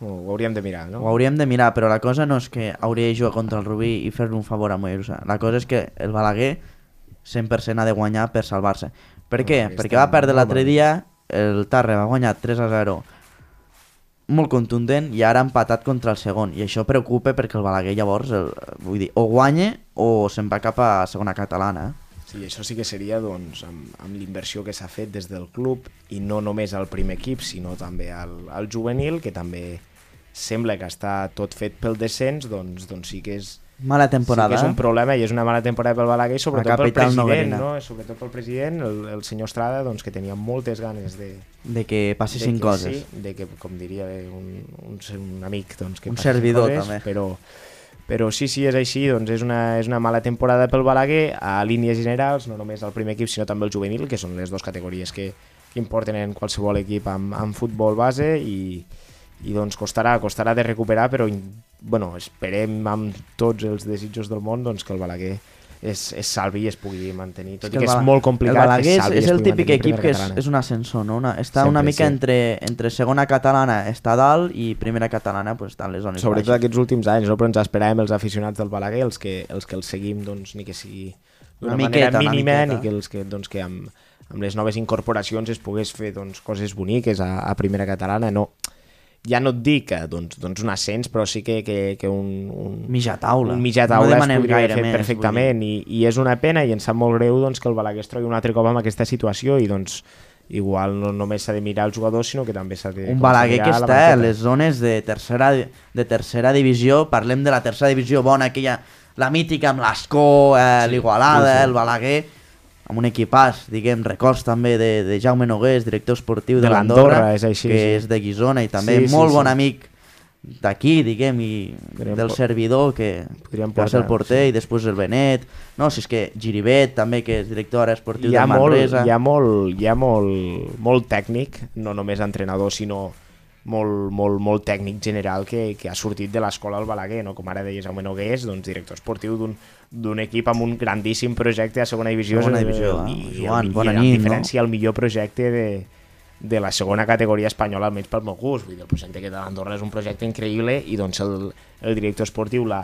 [SPEAKER 5] Ho, hauríem de mirar, no?
[SPEAKER 2] Ho hauríem de mirar, però la cosa no és que hauria de jugar contra el Rubí i fer-li un favor a Mollerussa. La cosa és que el Balaguer 100% ha de guanyar per salvar-se. Per què?
[SPEAKER 5] Perquè
[SPEAKER 2] va perdre l'altre dia, el Tarre va guanyar 3 a 0 molt contundent i ara ha empatat contra el segon i això preocupa perquè el Balaguer llavors el, vull dir, o guanya o se'n va cap a segona catalana?
[SPEAKER 5] Sí, això sí que seria doncs, amb, amb l'inversió que s'ha fet des del club i no només al primer equip, sinó també al, al juvenil, que també sembla que està tot fet pel descens, doncs, doncs sí que és,
[SPEAKER 2] mala temporada
[SPEAKER 5] sí que és
[SPEAKER 2] eh?
[SPEAKER 5] un problema i és una mala temporada pel Balaguer i sobretot pel president,
[SPEAKER 2] noguerina.
[SPEAKER 5] no? sobretot pel president, el, el senyor Estrada, doncs, que tenia moltes ganes de,
[SPEAKER 2] de que passessin
[SPEAKER 5] de que
[SPEAKER 2] coses
[SPEAKER 5] Sí, de que, com diria un, un, un amic, doncs, que
[SPEAKER 2] Un servidor,
[SPEAKER 5] coses,
[SPEAKER 2] també.
[SPEAKER 5] Però, Però sí, sí, és així, doncs és una, és una mala temporada pel Balaguer a línies generals, no només el primer equip, sinó també el juvenil, que són les dues categories que, que importen en qualsevol equip amb, amb futbol base i, i doncs costarà, costarà de recuperar, però bueno, esperem amb tots els desitjos del món doncs, que el Balaguer es, es salvi i es pugui mantenir, tot i que és molt complicat
[SPEAKER 2] el Balaguer és, és el típic equip que és, és un ascensor, no? Una, està
[SPEAKER 5] Sempre,
[SPEAKER 2] una mica
[SPEAKER 5] sí.
[SPEAKER 2] entre, entre segona catalana està dalt i primera catalana pues, està en les zones
[SPEAKER 5] Sobretot
[SPEAKER 2] baixes.
[SPEAKER 5] aquests últims anys, no? però ens esperàvem els aficionats del Balaguer, els que, els que els seguim, doncs, ni que sigui d'una
[SPEAKER 2] Una
[SPEAKER 5] manera mínima, ni que, els que, doncs, que amb, amb les noves incorporacions es pogués fer doncs, coses boniques a, a primera catalana. No, ja no et dic que, doncs, doncs un ascens, però sí que, que, que un, un,
[SPEAKER 2] Mitja taula.
[SPEAKER 5] un mitjà
[SPEAKER 2] No
[SPEAKER 5] taula es
[SPEAKER 2] demanem
[SPEAKER 5] podria fer
[SPEAKER 2] més,
[SPEAKER 5] perfectament. i, i és una pena i ens sap molt greu doncs, que el Balaguer es trobi un altre cop amb aquesta situació i doncs igual no només s'ha de mirar els jugadors sinó que també s'ha de
[SPEAKER 2] un Balaguer que està a les zones de tercera, de tercera divisió, parlem de la tercera divisió bona, aquella, la mítica amb l'Escó, eh, l'Igualada,
[SPEAKER 5] sí, sí.
[SPEAKER 2] el Balaguer, amb un equipàs, diguem, records també de, de Jaume Nogués, director esportiu de,
[SPEAKER 5] De
[SPEAKER 2] l'Andorra,
[SPEAKER 5] l'Andorra, és així,
[SPEAKER 2] que
[SPEAKER 5] sí.
[SPEAKER 2] és de Guisona i també
[SPEAKER 5] Sí, sí,
[SPEAKER 2] molt
[SPEAKER 5] sí.
[SPEAKER 2] bon amic d'aquí, diguem, i
[SPEAKER 5] Podríem
[SPEAKER 2] del servidor, que,
[SPEAKER 5] Podríem
[SPEAKER 2] que va ser el porter, i després el Benet, no, si és que Giribet també, que és director ara esportiu
[SPEAKER 5] hi ha,
[SPEAKER 2] de
[SPEAKER 5] molt,
[SPEAKER 2] Manresa.
[SPEAKER 5] hi ha, molt, hi ha molt, molt tècnic, no només entrenador, sinó molt, molt, molt tècnic general que, que ha sortit de l'escola al Balaguer, no? com ara deies Jaume Nogués, doncs, director esportiu d'un d'un equip amb un grandíssim projecte a segona divisió,
[SPEAKER 2] Segona
[SPEAKER 5] eh,
[SPEAKER 2] divisió, eh?
[SPEAKER 5] i,
[SPEAKER 2] Joan,
[SPEAKER 5] i,
[SPEAKER 2] bona
[SPEAKER 5] i
[SPEAKER 2] nit,
[SPEAKER 5] diferència el millor projecte de, de la segona categoria espanyola, almenys pel meu gust. Vull dir, el projecte que té l'Andorra és un projecte increïble i doncs el, el director esportiu, la,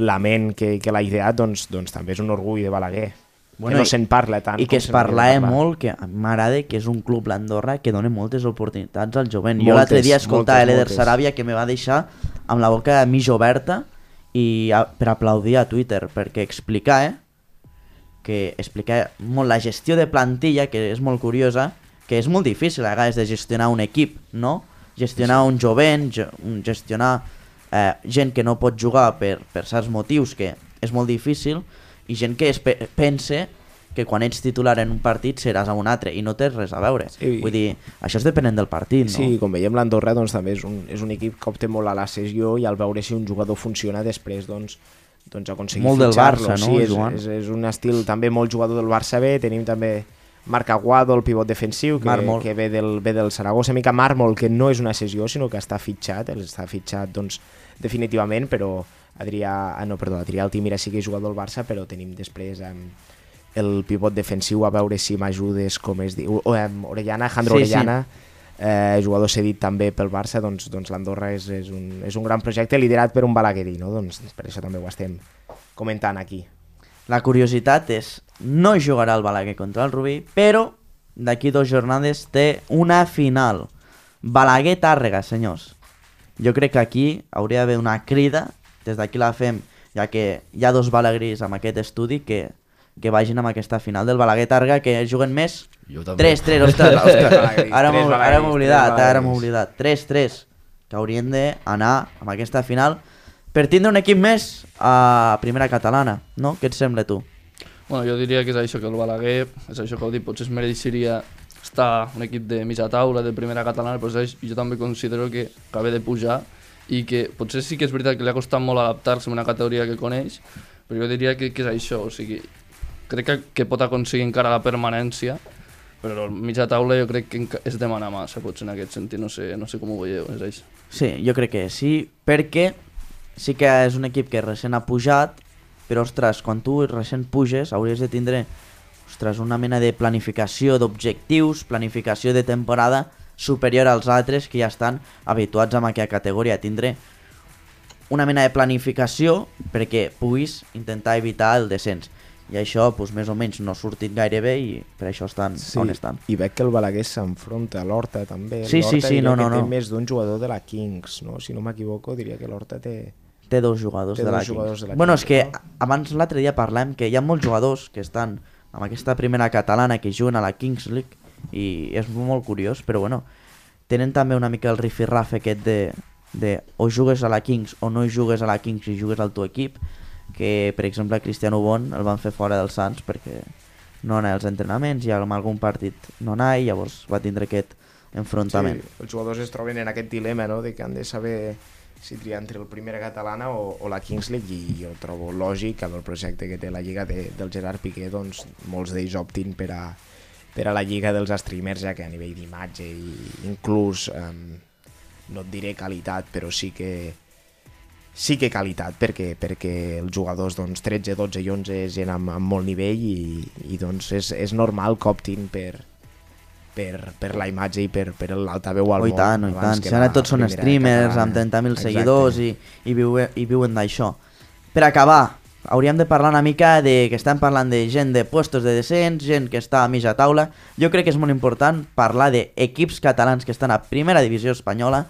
[SPEAKER 5] la ment que, que l'ha ideat, doncs, doncs també és un orgull de Balaguer. Bueno, que no se'n parla tant.
[SPEAKER 2] I que es parlava molt, que m'agrada que és un club l'Andorra que dona moltes oportunitats al jovent. jo
[SPEAKER 5] Moltes,
[SPEAKER 2] l'altre dia escoltava l'Eder. Saràbia que me va deixar amb la boca mig oberta i a, per aplaudir a Twitter, perquè explicar, eh, que explica molt la gestió de plantilla, que és molt curiosa, que és molt difícil a vegades de gestionar un equip, no? Gestionar un jovent, gestionar eh, gent que no pot jugar per, per certs motius, que és molt difícil, i gent que es pe pense que quan ets titular en un partit seràs a un altre i no té res a veure.
[SPEAKER 5] Sí.
[SPEAKER 2] Vull dir, això és depenent del partit, no?
[SPEAKER 5] Sí, com veiem l'Andorra doncs, també és un, és un equip que opta molt a la sessió i al veure si un jugador funciona després doncs, doncs aconseguir
[SPEAKER 2] Molt del. Barça, no,
[SPEAKER 5] Sí, és,
[SPEAKER 2] Joan?
[SPEAKER 5] és, és, un estil també molt jugador del Barça B, tenim també Marc Aguado, el pivot defensiu, que,
[SPEAKER 2] Mármol.
[SPEAKER 5] que ve, del, ve del Saragossa, mica Mármol, que no és una sessió, sinó que està fitxat, està fitxat doncs, definitivament, però Adrià, ah, no, perdó, Adrià Altimira sí que és jugador del Barça, però tenim després um, el pivot defensiu, a veure si m'ajudes, com es diu, o, um, Orellana, Jandro
[SPEAKER 2] Sí, sí.
[SPEAKER 5] Orellana, eh, jugador cedit també pel Barça, doncs, doncs l'Andorra és, és, un, és un gran projecte liderat per un balaguerí, no? doncs per això també ho estem comentant aquí.
[SPEAKER 2] La curiositat és, no jugarà el Balaguer contra el Rubí, però d'aquí dues jornades té una final. Balaguer-Tàrrega, senyors. Jo crec que aquí hauria d'haver una crida, des d'aquí la fem, ja que hi ha dos balagris amb aquest estudi que, que vagin amb aquesta final del Balaguer-Tàrrega, que juguen més
[SPEAKER 3] Jo també.
[SPEAKER 2] 3-3, ostres, ostres, ara
[SPEAKER 5] tres
[SPEAKER 2] m'ho m'he oblidat, ara m'he
[SPEAKER 5] balagris.
[SPEAKER 2] oblidat. 3-3, que haurien d'anar amb aquesta final per tindre un equip més a primera catalana, no? Què et sembla tu?
[SPEAKER 4] Bueno, jo diria que és això, que el Balaguer, és això que heu dit, potser es mereixeria estar un equip de mitja taula, de primera catalana, però és, jo també considero que acaba de pujar i que potser sí que és veritat que li ha costat molt adaptar-se a una categoria que coneix, però jo diria que, que és això, o sigui, crec que, que pot aconseguir encara la permanència, però mitja taula jo crec que és demanar massa, potser en aquest sentit, no sé, no sé com ho veieu, és això.
[SPEAKER 2] Sí, jo crec que sí, perquè sí que és un equip que recent ha pujat, però ostres, quan tu recent puges hauries de tindre ostres, una mena de planificació d'objectius, planificació de temporada superior als altres que ja estan habituats amb aquella categoria. Tindre una mena de planificació perquè puguis intentar evitar el descens. I això, doncs, més o menys, no ha sortit gaire bé i per això estan sí. on estan.
[SPEAKER 5] I veig que el Balaguer s'enfronta a l'Horta també.
[SPEAKER 2] Sí, sí,
[SPEAKER 5] L'Horta
[SPEAKER 2] sí, no, no,
[SPEAKER 5] que té
[SPEAKER 2] no.
[SPEAKER 5] més d'un jugador de la Kings, no? si no m'equivoco diria que l'Horta té...
[SPEAKER 2] Té dos jugadors,
[SPEAKER 5] Té
[SPEAKER 2] de, la
[SPEAKER 5] dos jugadors de la
[SPEAKER 2] Bueno, és
[SPEAKER 5] Kings,
[SPEAKER 2] que
[SPEAKER 5] no?
[SPEAKER 2] abans l'altre dia parlàvem que hi ha molts jugadors que estan amb aquesta primera catalana que juguen a la Kings League i és molt curiós, però bueno, tenen també una mica el rifirraf aquest de, de o jugues a la Kings o no jugues a la Kings i jugues al teu equip, que per exemple Cristiano Bon el van fer fora dels Sants perquè no anava als entrenaments i en algun partit no anava i llavors va tindre aquest enfrontament.
[SPEAKER 5] Sí, els jugadors es troben en aquest dilema no? de que han de saber si tria entre el Primera Catalana o, o la Kings League i jo trobo lògic amb el projecte que té la Lliga de, del Gerard Piqué doncs molts d'ells optin per a, per a la Lliga dels streamers ja que a nivell d'imatge i inclús um, no et diré qualitat però sí que sí que qualitat perquè, perquè els jugadors doncs, 13, 12 i 11 és gent amb, amb molt nivell i, i doncs és, és normal que optin per, per, per la imatge i per, per l'altaveu al
[SPEAKER 2] Oh, i
[SPEAKER 5] món.
[SPEAKER 2] tant, oh, i tant. Si ara tots són streamers
[SPEAKER 5] catalana.
[SPEAKER 2] amb 30.000
[SPEAKER 5] Exacte.
[SPEAKER 2] seguidors i, i, viue, i viuen d'això. Per acabar, hauríem de parlar una mica de que estem parlant de gent de puestos de descens, gent que està a mitja taula. Jo crec que és molt important parlar d'equips catalans que estan a primera divisió espanyola,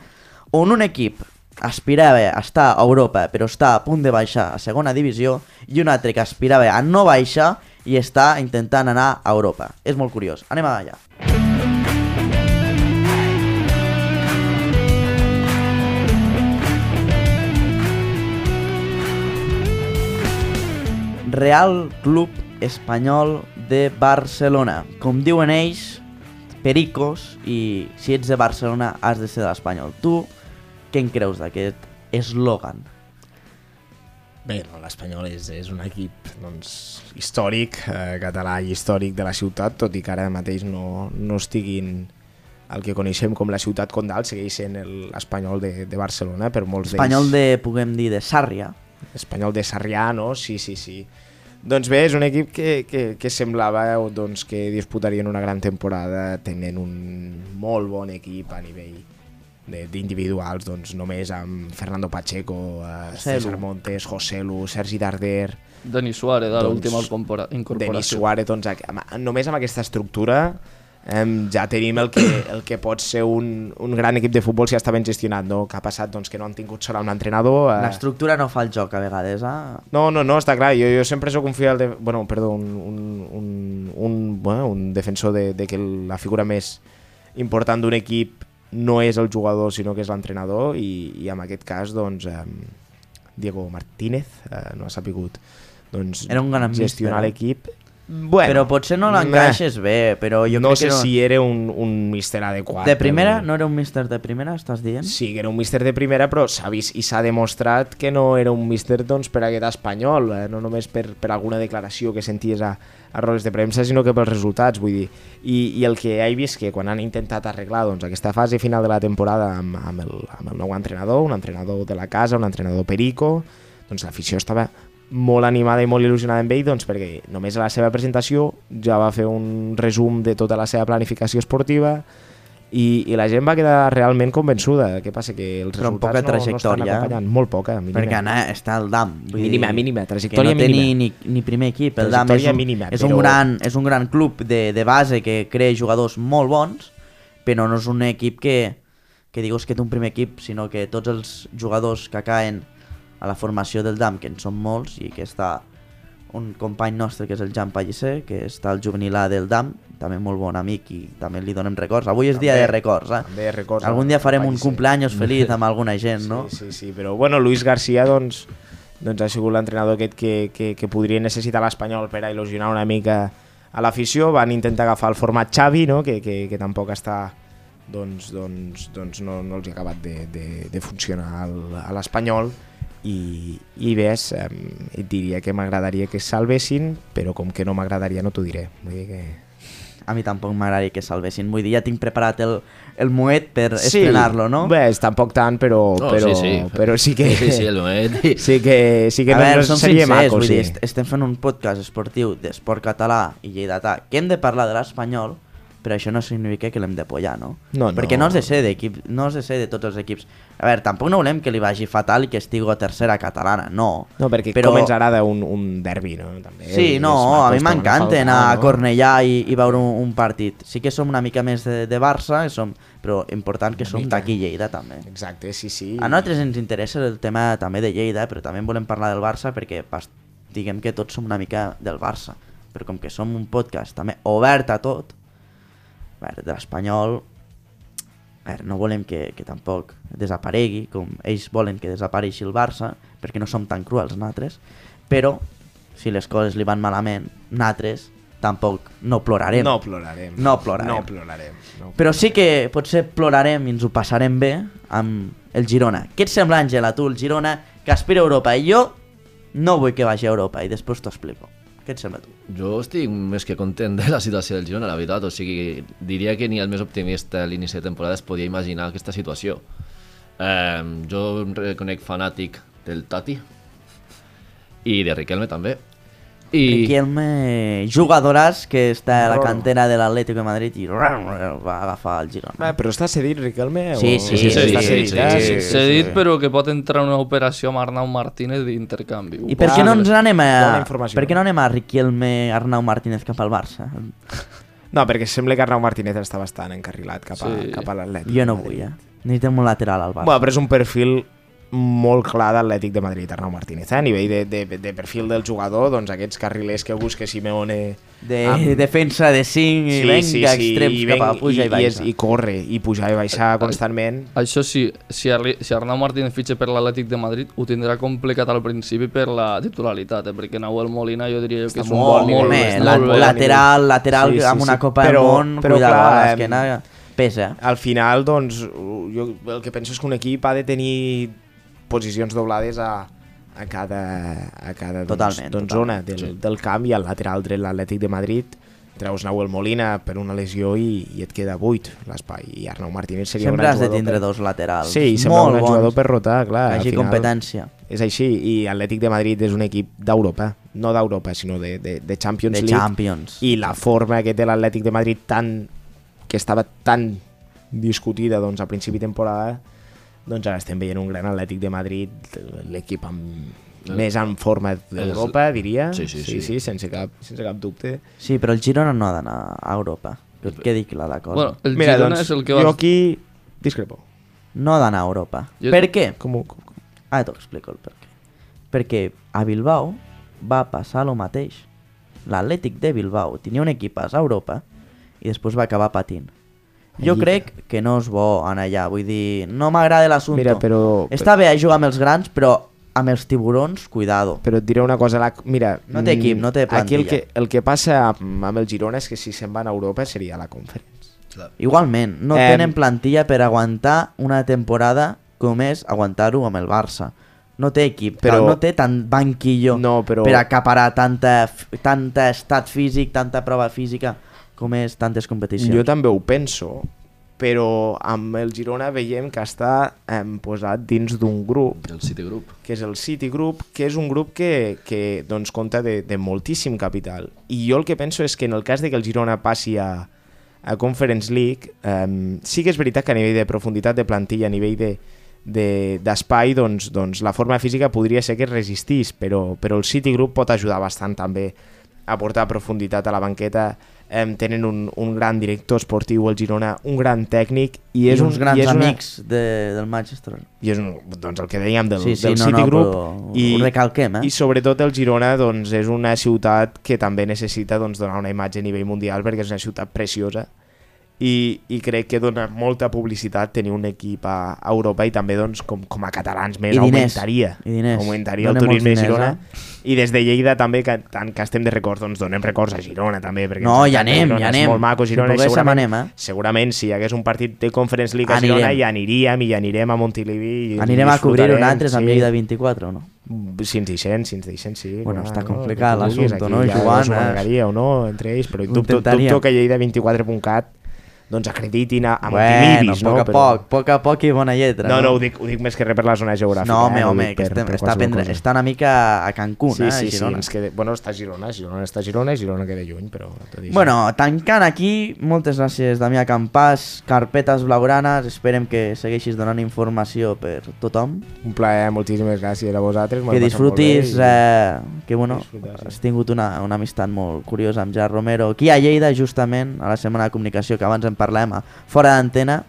[SPEAKER 2] on un equip aspirava a estar a Europa però està a punt de baixar a segona divisió i un altre que aspirava a no baixar i està intentant anar a Europa. És molt curiós. Anem allà. Real Club Espanyol de Barcelona. Com diuen ells, pericos, i si ets de Barcelona has de ser de l'Espanyol. Tu, què en creus d'aquest eslògan?
[SPEAKER 5] Bé, no, l'Espanyol és, és un equip doncs, històric, eh, català i històric de la ciutat, tot i que ara mateix no, no estiguin el que coneixem com la ciutat condal, segueix sent el- l'Espanyol de, de Barcelona, per molts
[SPEAKER 2] Espanyol
[SPEAKER 5] d'ells.
[SPEAKER 2] de, puguem dir, de Sàrria.
[SPEAKER 5] Espanyol de Sarrià, no? Sí, sí, sí. Doncs bé, és un equip que, que, que semblava doncs, que disputarien una gran temporada tenint un molt bon equip a nivell de- d'individuals, doncs només amb Fernando Pacheco, eh. César Montes, José Lu, Sergi Darder,
[SPEAKER 4] Denis Suárez,
[SPEAKER 5] Doncs,
[SPEAKER 4] l'última incorpora- incorporació.
[SPEAKER 5] Denis Suárez, doncs, només amb aquesta estructura em, ja tenim el que, el que pot ser un, un gran equip de futbol si està ben gestionat, no? que ha passat doncs, que no han tingut sola un entrenador. Eh,
[SPEAKER 2] L'estructura no fa el joc a vegades, eh?
[SPEAKER 5] no, no, no, està clar. Jo, jo sempre sóc un fiel de... Bueno, perdó, un, un, un, un, bueno, un defensor de, de que la figura més important d'un equip no és el jugador, sinó que és l'entrenador i, i en aquest cas, doncs, eh, Diego Martínez eh, no ha sapigut doncs,
[SPEAKER 2] Era un
[SPEAKER 5] gestionar l'equip. Bueno,
[SPEAKER 2] però potser no l'encaixes bé, però jo
[SPEAKER 5] no
[SPEAKER 2] crec
[SPEAKER 5] sé
[SPEAKER 2] que no...
[SPEAKER 5] si era un, un míster adequat.
[SPEAKER 2] De primera?
[SPEAKER 5] però-
[SPEAKER 2] No era un míster de primera, estàs dient?
[SPEAKER 5] Sí, que era un míster de primera, però s'ha vist i s'ha demostrat que no era un míster doncs, per aquest espanyol, eh? no només per, per alguna declaració que senties a, a rodes de premsa, sinó que pels resultats, vull dir. I, I el que he vist que quan han intentat arreglar doncs, aquesta fase final de la temporada amb, amb, el, amb el nou entrenador, un entrenador de la casa, un entrenador perico, doncs l'afició estava molt animada i molt il·lusionada amb ell doncs, perquè només a la seva presentació ja va fer un resum de tota la seva planificació esportiva i, i la gent va quedar realment convençuda. Què passa? Que els
[SPEAKER 2] Però
[SPEAKER 5] resultats
[SPEAKER 2] poca
[SPEAKER 5] no, no estan
[SPEAKER 2] trajectòria.
[SPEAKER 5] acompanyant. Molt poca, mínima.
[SPEAKER 2] Perquè anar, està al DAM. Vull
[SPEAKER 5] Mínima,
[SPEAKER 2] dir,
[SPEAKER 5] mínima,
[SPEAKER 2] que
[SPEAKER 5] trajectòria
[SPEAKER 2] no té
[SPEAKER 5] mínima.
[SPEAKER 2] ni, ni, ni primer equip. El DAM és
[SPEAKER 5] Trajectòria
[SPEAKER 2] un,
[SPEAKER 5] mínima,
[SPEAKER 2] és, un
[SPEAKER 5] però-
[SPEAKER 2] gran, és un gran club de, de base que crea jugadors molt bons, però no és un equip que, que digues que té un primer equip, sinó que tots els jugadors que caen a la formació del DAM, que en són molts, i que està un company nostre que és el Jan Pallicer, que està al juvenil A del DAM, també molt bon amic i també li donem records. Avui és dia
[SPEAKER 5] També-
[SPEAKER 2] de records, eh?
[SPEAKER 5] també records
[SPEAKER 2] Algun
[SPEAKER 5] al
[SPEAKER 2] dia farem un cumpleaños feliç amb alguna gent, no?
[SPEAKER 5] Sí, sí, sí, però bueno, Luis García doncs, doncs ha sigut l'entrenador aquest que, que, que podria necessitar l'Espanyol per a il·lusionar una mica a l'afició. Van intentar agafar el format Xavi, no? que, que, que tampoc està doncs, doncs, doncs no, no els ha acabat de, de, de funcionar al, a l'Espanyol i, i ves, eh, et diria que m'agradaria que es salvessin, però com que no m'agradaria no t'ho diré. Vull dir que...
[SPEAKER 2] A mi tampoc m'agradaria que salvessin. Vull dir, ja tinc preparat el, el muet per estrenar-lo, no?
[SPEAKER 5] Bé, és tampoc tant, però,
[SPEAKER 3] No,
[SPEAKER 5] però,
[SPEAKER 3] sí, sí.
[SPEAKER 5] però sí que...
[SPEAKER 3] Sí, sí, el moment.
[SPEAKER 5] Sí que, sí que
[SPEAKER 2] a
[SPEAKER 5] no,
[SPEAKER 2] veure,
[SPEAKER 5] no seria
[SPEAKER 2] sincers,
[SPEAKER 5] maco,
[SPEAKER 2] vull
[SPEAKER 5] sí.
[SPEAKER 2] dir, est estem fent un podcast esportiu d'esport català i lleidatà, que hem de parlar de l'Espanyol, però això no significa que l'hem de pollar, no?
[SPEAKER 5] No, no.
[SPEAKER 2] Perquè no has de ser d'equip, no has de ser de tots els equips. A veure, tampoc no volem que li vagi fatal i que estigui a tercera catalana, no.
[SPEAKER 5] No, perquè
[SPEAKER 2] Però-
[SPEAKER 5] com ens agrada un, un derbi, no? També,
[SPEAKER 2] Sí, no, a mi m'encanta anar a
[SPEAKER 5] no?
[SPEAKER 2] Cornellà i, i veure un, un partit. Sí que som una mica més de, de Barça, som, però important que som d'aquí Lleida també.
[SPEAKER 5] Exacte, sí, sí.
[SPEAKER 2] A nosaltres ens interessa el tema també de Lleida, però també volem parlar del Barça perquè pas, diguem que tots som una mica del Barça. Però com que som un podcast també obert a tot, a veure, de l'Espanyol, a veure, no volem que, que tampoc desaparegui, com ells volen que desapareixi el Barça, perquè no som tan cruels nosaltres, però si les coses li van malament, nosaltres tampoc no plorarem.
[SPEAKER 5] No plorarem.
[SPEAKER 2] No plorarem.
[SPEAKER 5] No plorarem. No.
[SPEAKER 2] Però sí que potser plorarem i ens ho passarem bé amb el Girona. Què et sembla, Àngela, tu, el Girona, que aspira a Europa? I jo no vull que vagi a Europa i després t'ho explico. Què et sembla tu?
[SPEAKER 3] Jo estic més que content de la situació del Girona, la veritat. O sigui, diria que ni el més optimista a l'inici de temporada es podia imaginar aquesta situació. Eh, jo em reconec fanàtic del Tati i de Riquelme també. I
[SPEAKER 2] Riquelme, jugadoràs que està a la cantera de l'Atlético de Madrid i va agafar el Girona.
[SPEAKER 5] Eh, però està cedit Riquelme?
[SPEAKER 2] Sí,
[SPEAKER 5] o...
[SPEAKER 2] sí, sí, sí,
[SPEAKER 5] està
[SPEAKER 2] sí,
[SPEAKER 5] cedit,
[SPEAKER 3] sí,
[SPEAKER 5] eh?
[SPEAKER 3] sí,
[SPEAKER 4] Sí,
[SPEAKER 3] sí,
[SPEAKER 4] S'ha dit, però que pot entrar una operació amb Arnau Martínez d'intercanvi.
[SPEAKER 2] I per què no ens anem a... Per què no anem a Riquelme, Arnau Martínez cap al Barça?
[SPEAKER 5] No, perquè sembla que Arnau Martínez està bastant encarrilat cap a,
[SPEAKER 4] Sí.
[SPEAKER 5] cap a l'Atlètic.
[SPEAKER 2] Jo no vull, eh? Necessitem un lateral al Barça.
[SPEAKER 5] Bueno, però és un perfil molt clar d'Atlètic de Madrid, Arnau Martínez. Eh? A nivell de, de, de perfil del jugador, doncs aquests carrilers que busca Simeone...
[SPEAKER 2] de
[SPEAKER 5] amb-
[SPEAKER 2] defensa de 5 i venga, extrems
[SPEAKER 5] i
[SPEAKER 2] cap a
[SPEAKER 5] ven-
[SPEAKER 2] puja i,
[SPEAKER 5] i,
[SPEAKER 2] baixa.
[SPEAKER 5] és, i corre, i pujar i baixar constantment.
[SPEAKER 4] Això sí, si, Arli- si Arnau Martínez fitxa per l'Atlètic de Madrid, ho tindrà complicat al principi per la titularitat, eh? perquè Nahuel Molina jo diria que és un
[SPEAKER 2] molt,
[SPEAKER 4] bon
[SPEAKER 2] molt
[SPEAKER 4] molt,
[SPEAKER 2] bé.
[SPEAKER 4] molt,
[SPEAKER 2] lateral, lateral
[SPEAKER 5] Sí, sí,
[SPEAKER 2] amb una
[SPEAKER 5] sí.
[SPEAKER 2] Copa
[SPEAKER 5] Però-
[SPEAKER 2] del Món,
[SPEAKER 5] però
[SPEAKER 2] a
[SPEAKER 5] em-
[SPEAKER 2] l'esquena pesa.
[SPEAKER 5] Al final, doncs, jo el que penso és que un equip ha de tenir posicions doblades a, a cada, a cada doncs,
[SPEAKER 2] Totalment,
[SPEAKER 5] doncs, zona del, del camp i al lateral dret l'Atlètic de Madrid treus Nahuel Molina per una lesió i, i et queda buit l'espai i Arnau Martínez seria
[SPEAKER 2] Sempre
[SPEAKER 5] un
[SPEAKER 2] has de tindre
[SPEAKER 5] per...
[SPEAKER 2] dos laterals.
[SPEAKER 5] Sí, i sembla
[SPEAKER 2] molt
[SPEAKER 5] un
[SPEAKER 2] bons,
[SPEAKER 5] jugador per rotar, clar.
[SPEAKER 2] que hagi
[SPEAKER 5] final
[SPEAKER 2] competència.
[SPEAKER 5] És així, i Atlètic de Madrid és un equip d'Europa, no d'Europa, sinó de, de, de Champions
[SPEAKER 2] De
[SPEAKER 5] League.
[SPEAKER 2] Champions.
[SPEAKER 5] I la forma que té l'Atlètic de Madrid tan, que estava tan discutida doncs, a principi de temporada, doncs ara estem veient un gran Atlètic de Madrid, l'equip amb més en forma d'Europa, diria.
[SPEAKER 3] Sí, sí,
[SPEAKER 5] sí,
[SPEAKER 3] sí.
[SPEAKER 5] sí sense, cap, sense cap dubte.
[SPEAKER 2] Sí, però el Girona no ha d'anar a Europa. Que et quedi clar la cosa.
[SPEAKER 4] Bueno, el
[SPEAKER 5] Mira,
[SPEAKER 4] Girona
[SPEAKER 5] doncs,
[SPEAKER 4] és el que
[SPEAKER 5] jo
[SPEAKER 4] va...
[SPEAKER 5] aquí discrepo.
[SPEAKER 2] No ha d'anar a Europa.
[SPEAKER 4] Jo-
[SPEAKER 2] Per què?
[SPEAKER 5] Com, com,
[SPEAKER 2] Ara t'ho explico el per què. Perquè a Bilbao va passar el mateix. L'Atlètic de Bilbao tenia un equipàs a Europa i després va acabar patint. Jo
[SPEAKER 5] Allí-
[SPEAKER 2] crec que no és bo anar allà, vull dir, no m'agrada l'assumpte.
[SPEAKER 5] Mira, però-
[SPEAKER 2] Està bé jugar amb els grans, però amb els tiburons, cuidado.
[SPEAKER 5] Però et diré una cosa, la, mira...
[SPEAKER 2] No té equip, no té
[SPEAKER 5] Aquí el
[SPEAKER 2] plantilla.
[SPEAKER 5] que, el que passa amb, el Girona és que si se'n van a Europa seria la Conference.
[SPEAKER 2] Igualment, no
[SPEAKER 5] Em-
[SPEAKER 2] tenen plantilla per aguantar una temporada com és aguantar-ho amb el Barça. No té equip,
[SPEAKER 5] Però-
[SPEAKER 2] no té tant banquillo
[SPEAKER 5] No, però-
[SPEAKER 2] per acaparar tanta, tanta estat físic, tanta prova física com és tantes competicions.
[SPEAKER 5] Jo també ho penso, però amb el Girona veiem que està em, posat dins d'un grup,
[SPEAKER 3] El City Group.
[SPEAKER 5] que és el City Group, que és un grup que, que doncs, compta de, de moltíssim capital. I jo el que penso és que en el cas de que el Girona passi a, a Conference League, um, sí que és veritat que a nivell de profunditat de plantilla, a nivell de de- d'espai, doncs, doncs la forma física podria ser que es resistís, però, però el City Group pot ajudar bastant també a portar profunditat a la banqueta. Em, tenen un, un gran director esportiu, el Girona, un gran tècnic i
[SPEAKER 2] I
[SPEAKER 5] és
[SPEAKER 2] uns
[SPEAKER 5] un,
[SPEAKER 2] grans
[SPEAKER 5] i és una,
[SPEAKER 2] amics de, del Manchester.
[SPEAKER 5] i és un, doncs el que dèiem del,
[SPEAKER 2] sí, sí,
[SPEAKER 5] del
[SPEAKER 2] no,
[SPEAKER 5] City
[SPEAKER 2] no,
[SPEAKER 5] Group i,
[SPEAKER 2] ho recalquem, eh?
[SPEAKER 5] i sobretot el Girona doncs, és una ciutat que també necessita doncs, donar una imatge a nivell mundial perquè és una ciutat preciosa i, i crec que dona molta publicitat tenir un equip a, a Europa i també doncs, com, com a catalans més
[SPEAKER 2] I diners,
[SPEAKER 5] augmentaria,
[SPEAKER 2] i diners.
[SPEAKER 5] augmentaria el turisme
[SPEAKER 2] molts
[SPEAKER 5] de
[SPEAKER 2] diners,
[SPEAKER 5] Girona i des de Lleida també que tant que estem de records doncs donem records a Girona també perquè
[SPEAKER 2] No, ja anem,
[SPEAKER 5] Girona,
[SPEAKER 2] ja
[SPEAKER 5] és
[SPEAKER 2] anem.
[SPEAKER 5] molt maco
[SPEAKER 2] Si
[SPEAKER 5] Girona i
[SPEAKER 2] poguéssim,
[SPEAKER 5] segurament,
[SPEAKER 2] anem, eh?
[SPEAKER 5] segurament si hi hagués un partit de Conference League a
[SPEAKER 2] Anirem.
[SPEAKER 5] Girona hi aniríem i hi anirem a Montilivi i
[SPEAKER 2] Anirem a cobrir-ho
[SPEAKER 5] disfrutarem,
[SPEAKER 2] nosaltres amb
[SPEAKER 5] sí.
[SPEAKER 2] Lleida 24 o no?
[SPEAKER 5] Si ens deixen, si ens deixen, sí.
[SPEAKER 2] Bueno,
[SPEAKER 5] clar,
[SPEAKER 2] està
[SPEAKER 5] no?
[SPEAKER 2] complicat
[SPEAKER 5] vulguis,
[SPEAKER 2] l'assumpte, no,
[SPEAKER 5] Ja
[SPEAKER 2] Joan,
[SPEAKER 5] us ho
[SPEAKER 2] eh?
[SPEAKER 5] no? Entre ells, però dubto, dubto que Lleida24.cat doncs acreditin a, a
[SPEAKER 2] Bueno,
[SPEAKER 5] Montilivis,
[SPEAKER 2] a poc
[SPEAKER 5] no?
[SPEAKER 2] a poc, poc a poc i bona lletra.
[SPEAKER 5] No, no, ho dic, ho dic més que res per la zona geogràfica.
[SPEAKER 2] No,
[SPEAKER 5] eh?
[SPEAKER 2] home,
[SPEAKER 5] ho
[SPEAKER 2] home, que
[SPEAKER 5] per-
[SPEAKER 2] estem,
[SPEAKER 5] per
[SPEAKER 2] està,
[SPEAKER 5] qualsevol
[SPEAKER 2] prendre,
[SPEAKER 5] cosa.
[SPEAKER 2] està una mica a Cancún,
[SPEAKER 5] Sí,
[SPEAKER 2] eh,
[SPEAKER 5] sí, sí,
[SPEAKER 2] Girona.
[SPEAKER 5] ens queda... Bueno, està Girona, Girona està Girona i Girona queda lluny, però... tot.
[SPEAKER 2] Bueno, tancant aquí, moltes gràcies Damià Campàs, carpetes blaugranes, esperem que segueixis donant informació per tothom,
[SPEAKER 5] Un plaer, moltíssimes gràcies a vosaltres.
[SPEAKER 2] que
[SPEAKER 5] bé
[SPEAKER 2] disfrutis,
[SPEAKER 5] i-
[SPEAKER 2] eh, que bueno,
[SPEAKER 5] sí.
[SPEAKER 2] has tingut una, una amistat molt curiosa amb Gerard Romero, aquí a Lleida justament, a la Setmana de Comunicació, que abans en parlem, a fora d'antena,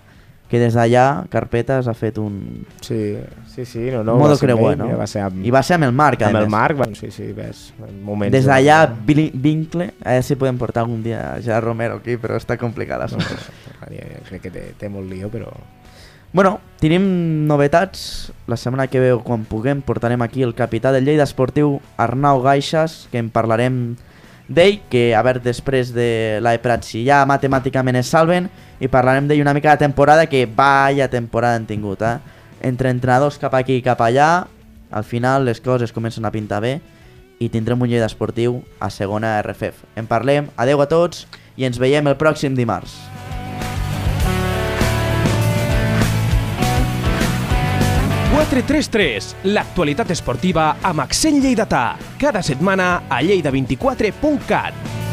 [SPEAKER 2] que des d'allà Carpetes ha fet un
[SPEAKER 5] Sí, sí, sí, no, no.
[SPEAKER 2] no, modo
[SPEAKER 5] va ser
[SPEAKER 2] creuer,
[SPEAKER 5] ell,
[SPEAKER 2] no?
[SPEAKER 5] Va ser amb,
[SPEAKER 2] I va ser amb el Marc, a
[SPEAKER 5] amb el. Marc, bueno, sí, sí, ves, en moments...
[SPEAKER 2] Des
[SPEAKER 5] de-
[SPEAKER 2] d'allà, Vili- vincle, a veure si podem portar algun dia a Gerard Romero aquí, però està complicat
[SPEAKER 5] No,
[SPEAKER 2] l'assumpte.
[SPEAKER 5] no, crec que té, té molt lío, però...
[SPEAKER 2] Bueno, tenim novetats. La setmana que ve, quan puguem, portarem aquí el capità del Lleida Esportiu, Arnau Gaixas, que en parlarem d'ell, que a veure després de la de Prat si ja matemàticament es salven i parlarem d'ell una mica de temporada que vaya temporada han tingut, eh? Entre entrenadors cap aquí i cap allà, al final les coses comencen a pintar bé i tindrem un lleida esportiu a segona RFF. En parlem, adeu a tots i ens veiem el pròxim dimarts.
[SPEAKER 1] L'actualitat esportiva amb accent lleidatà. Cada setmana a lleida24.cat.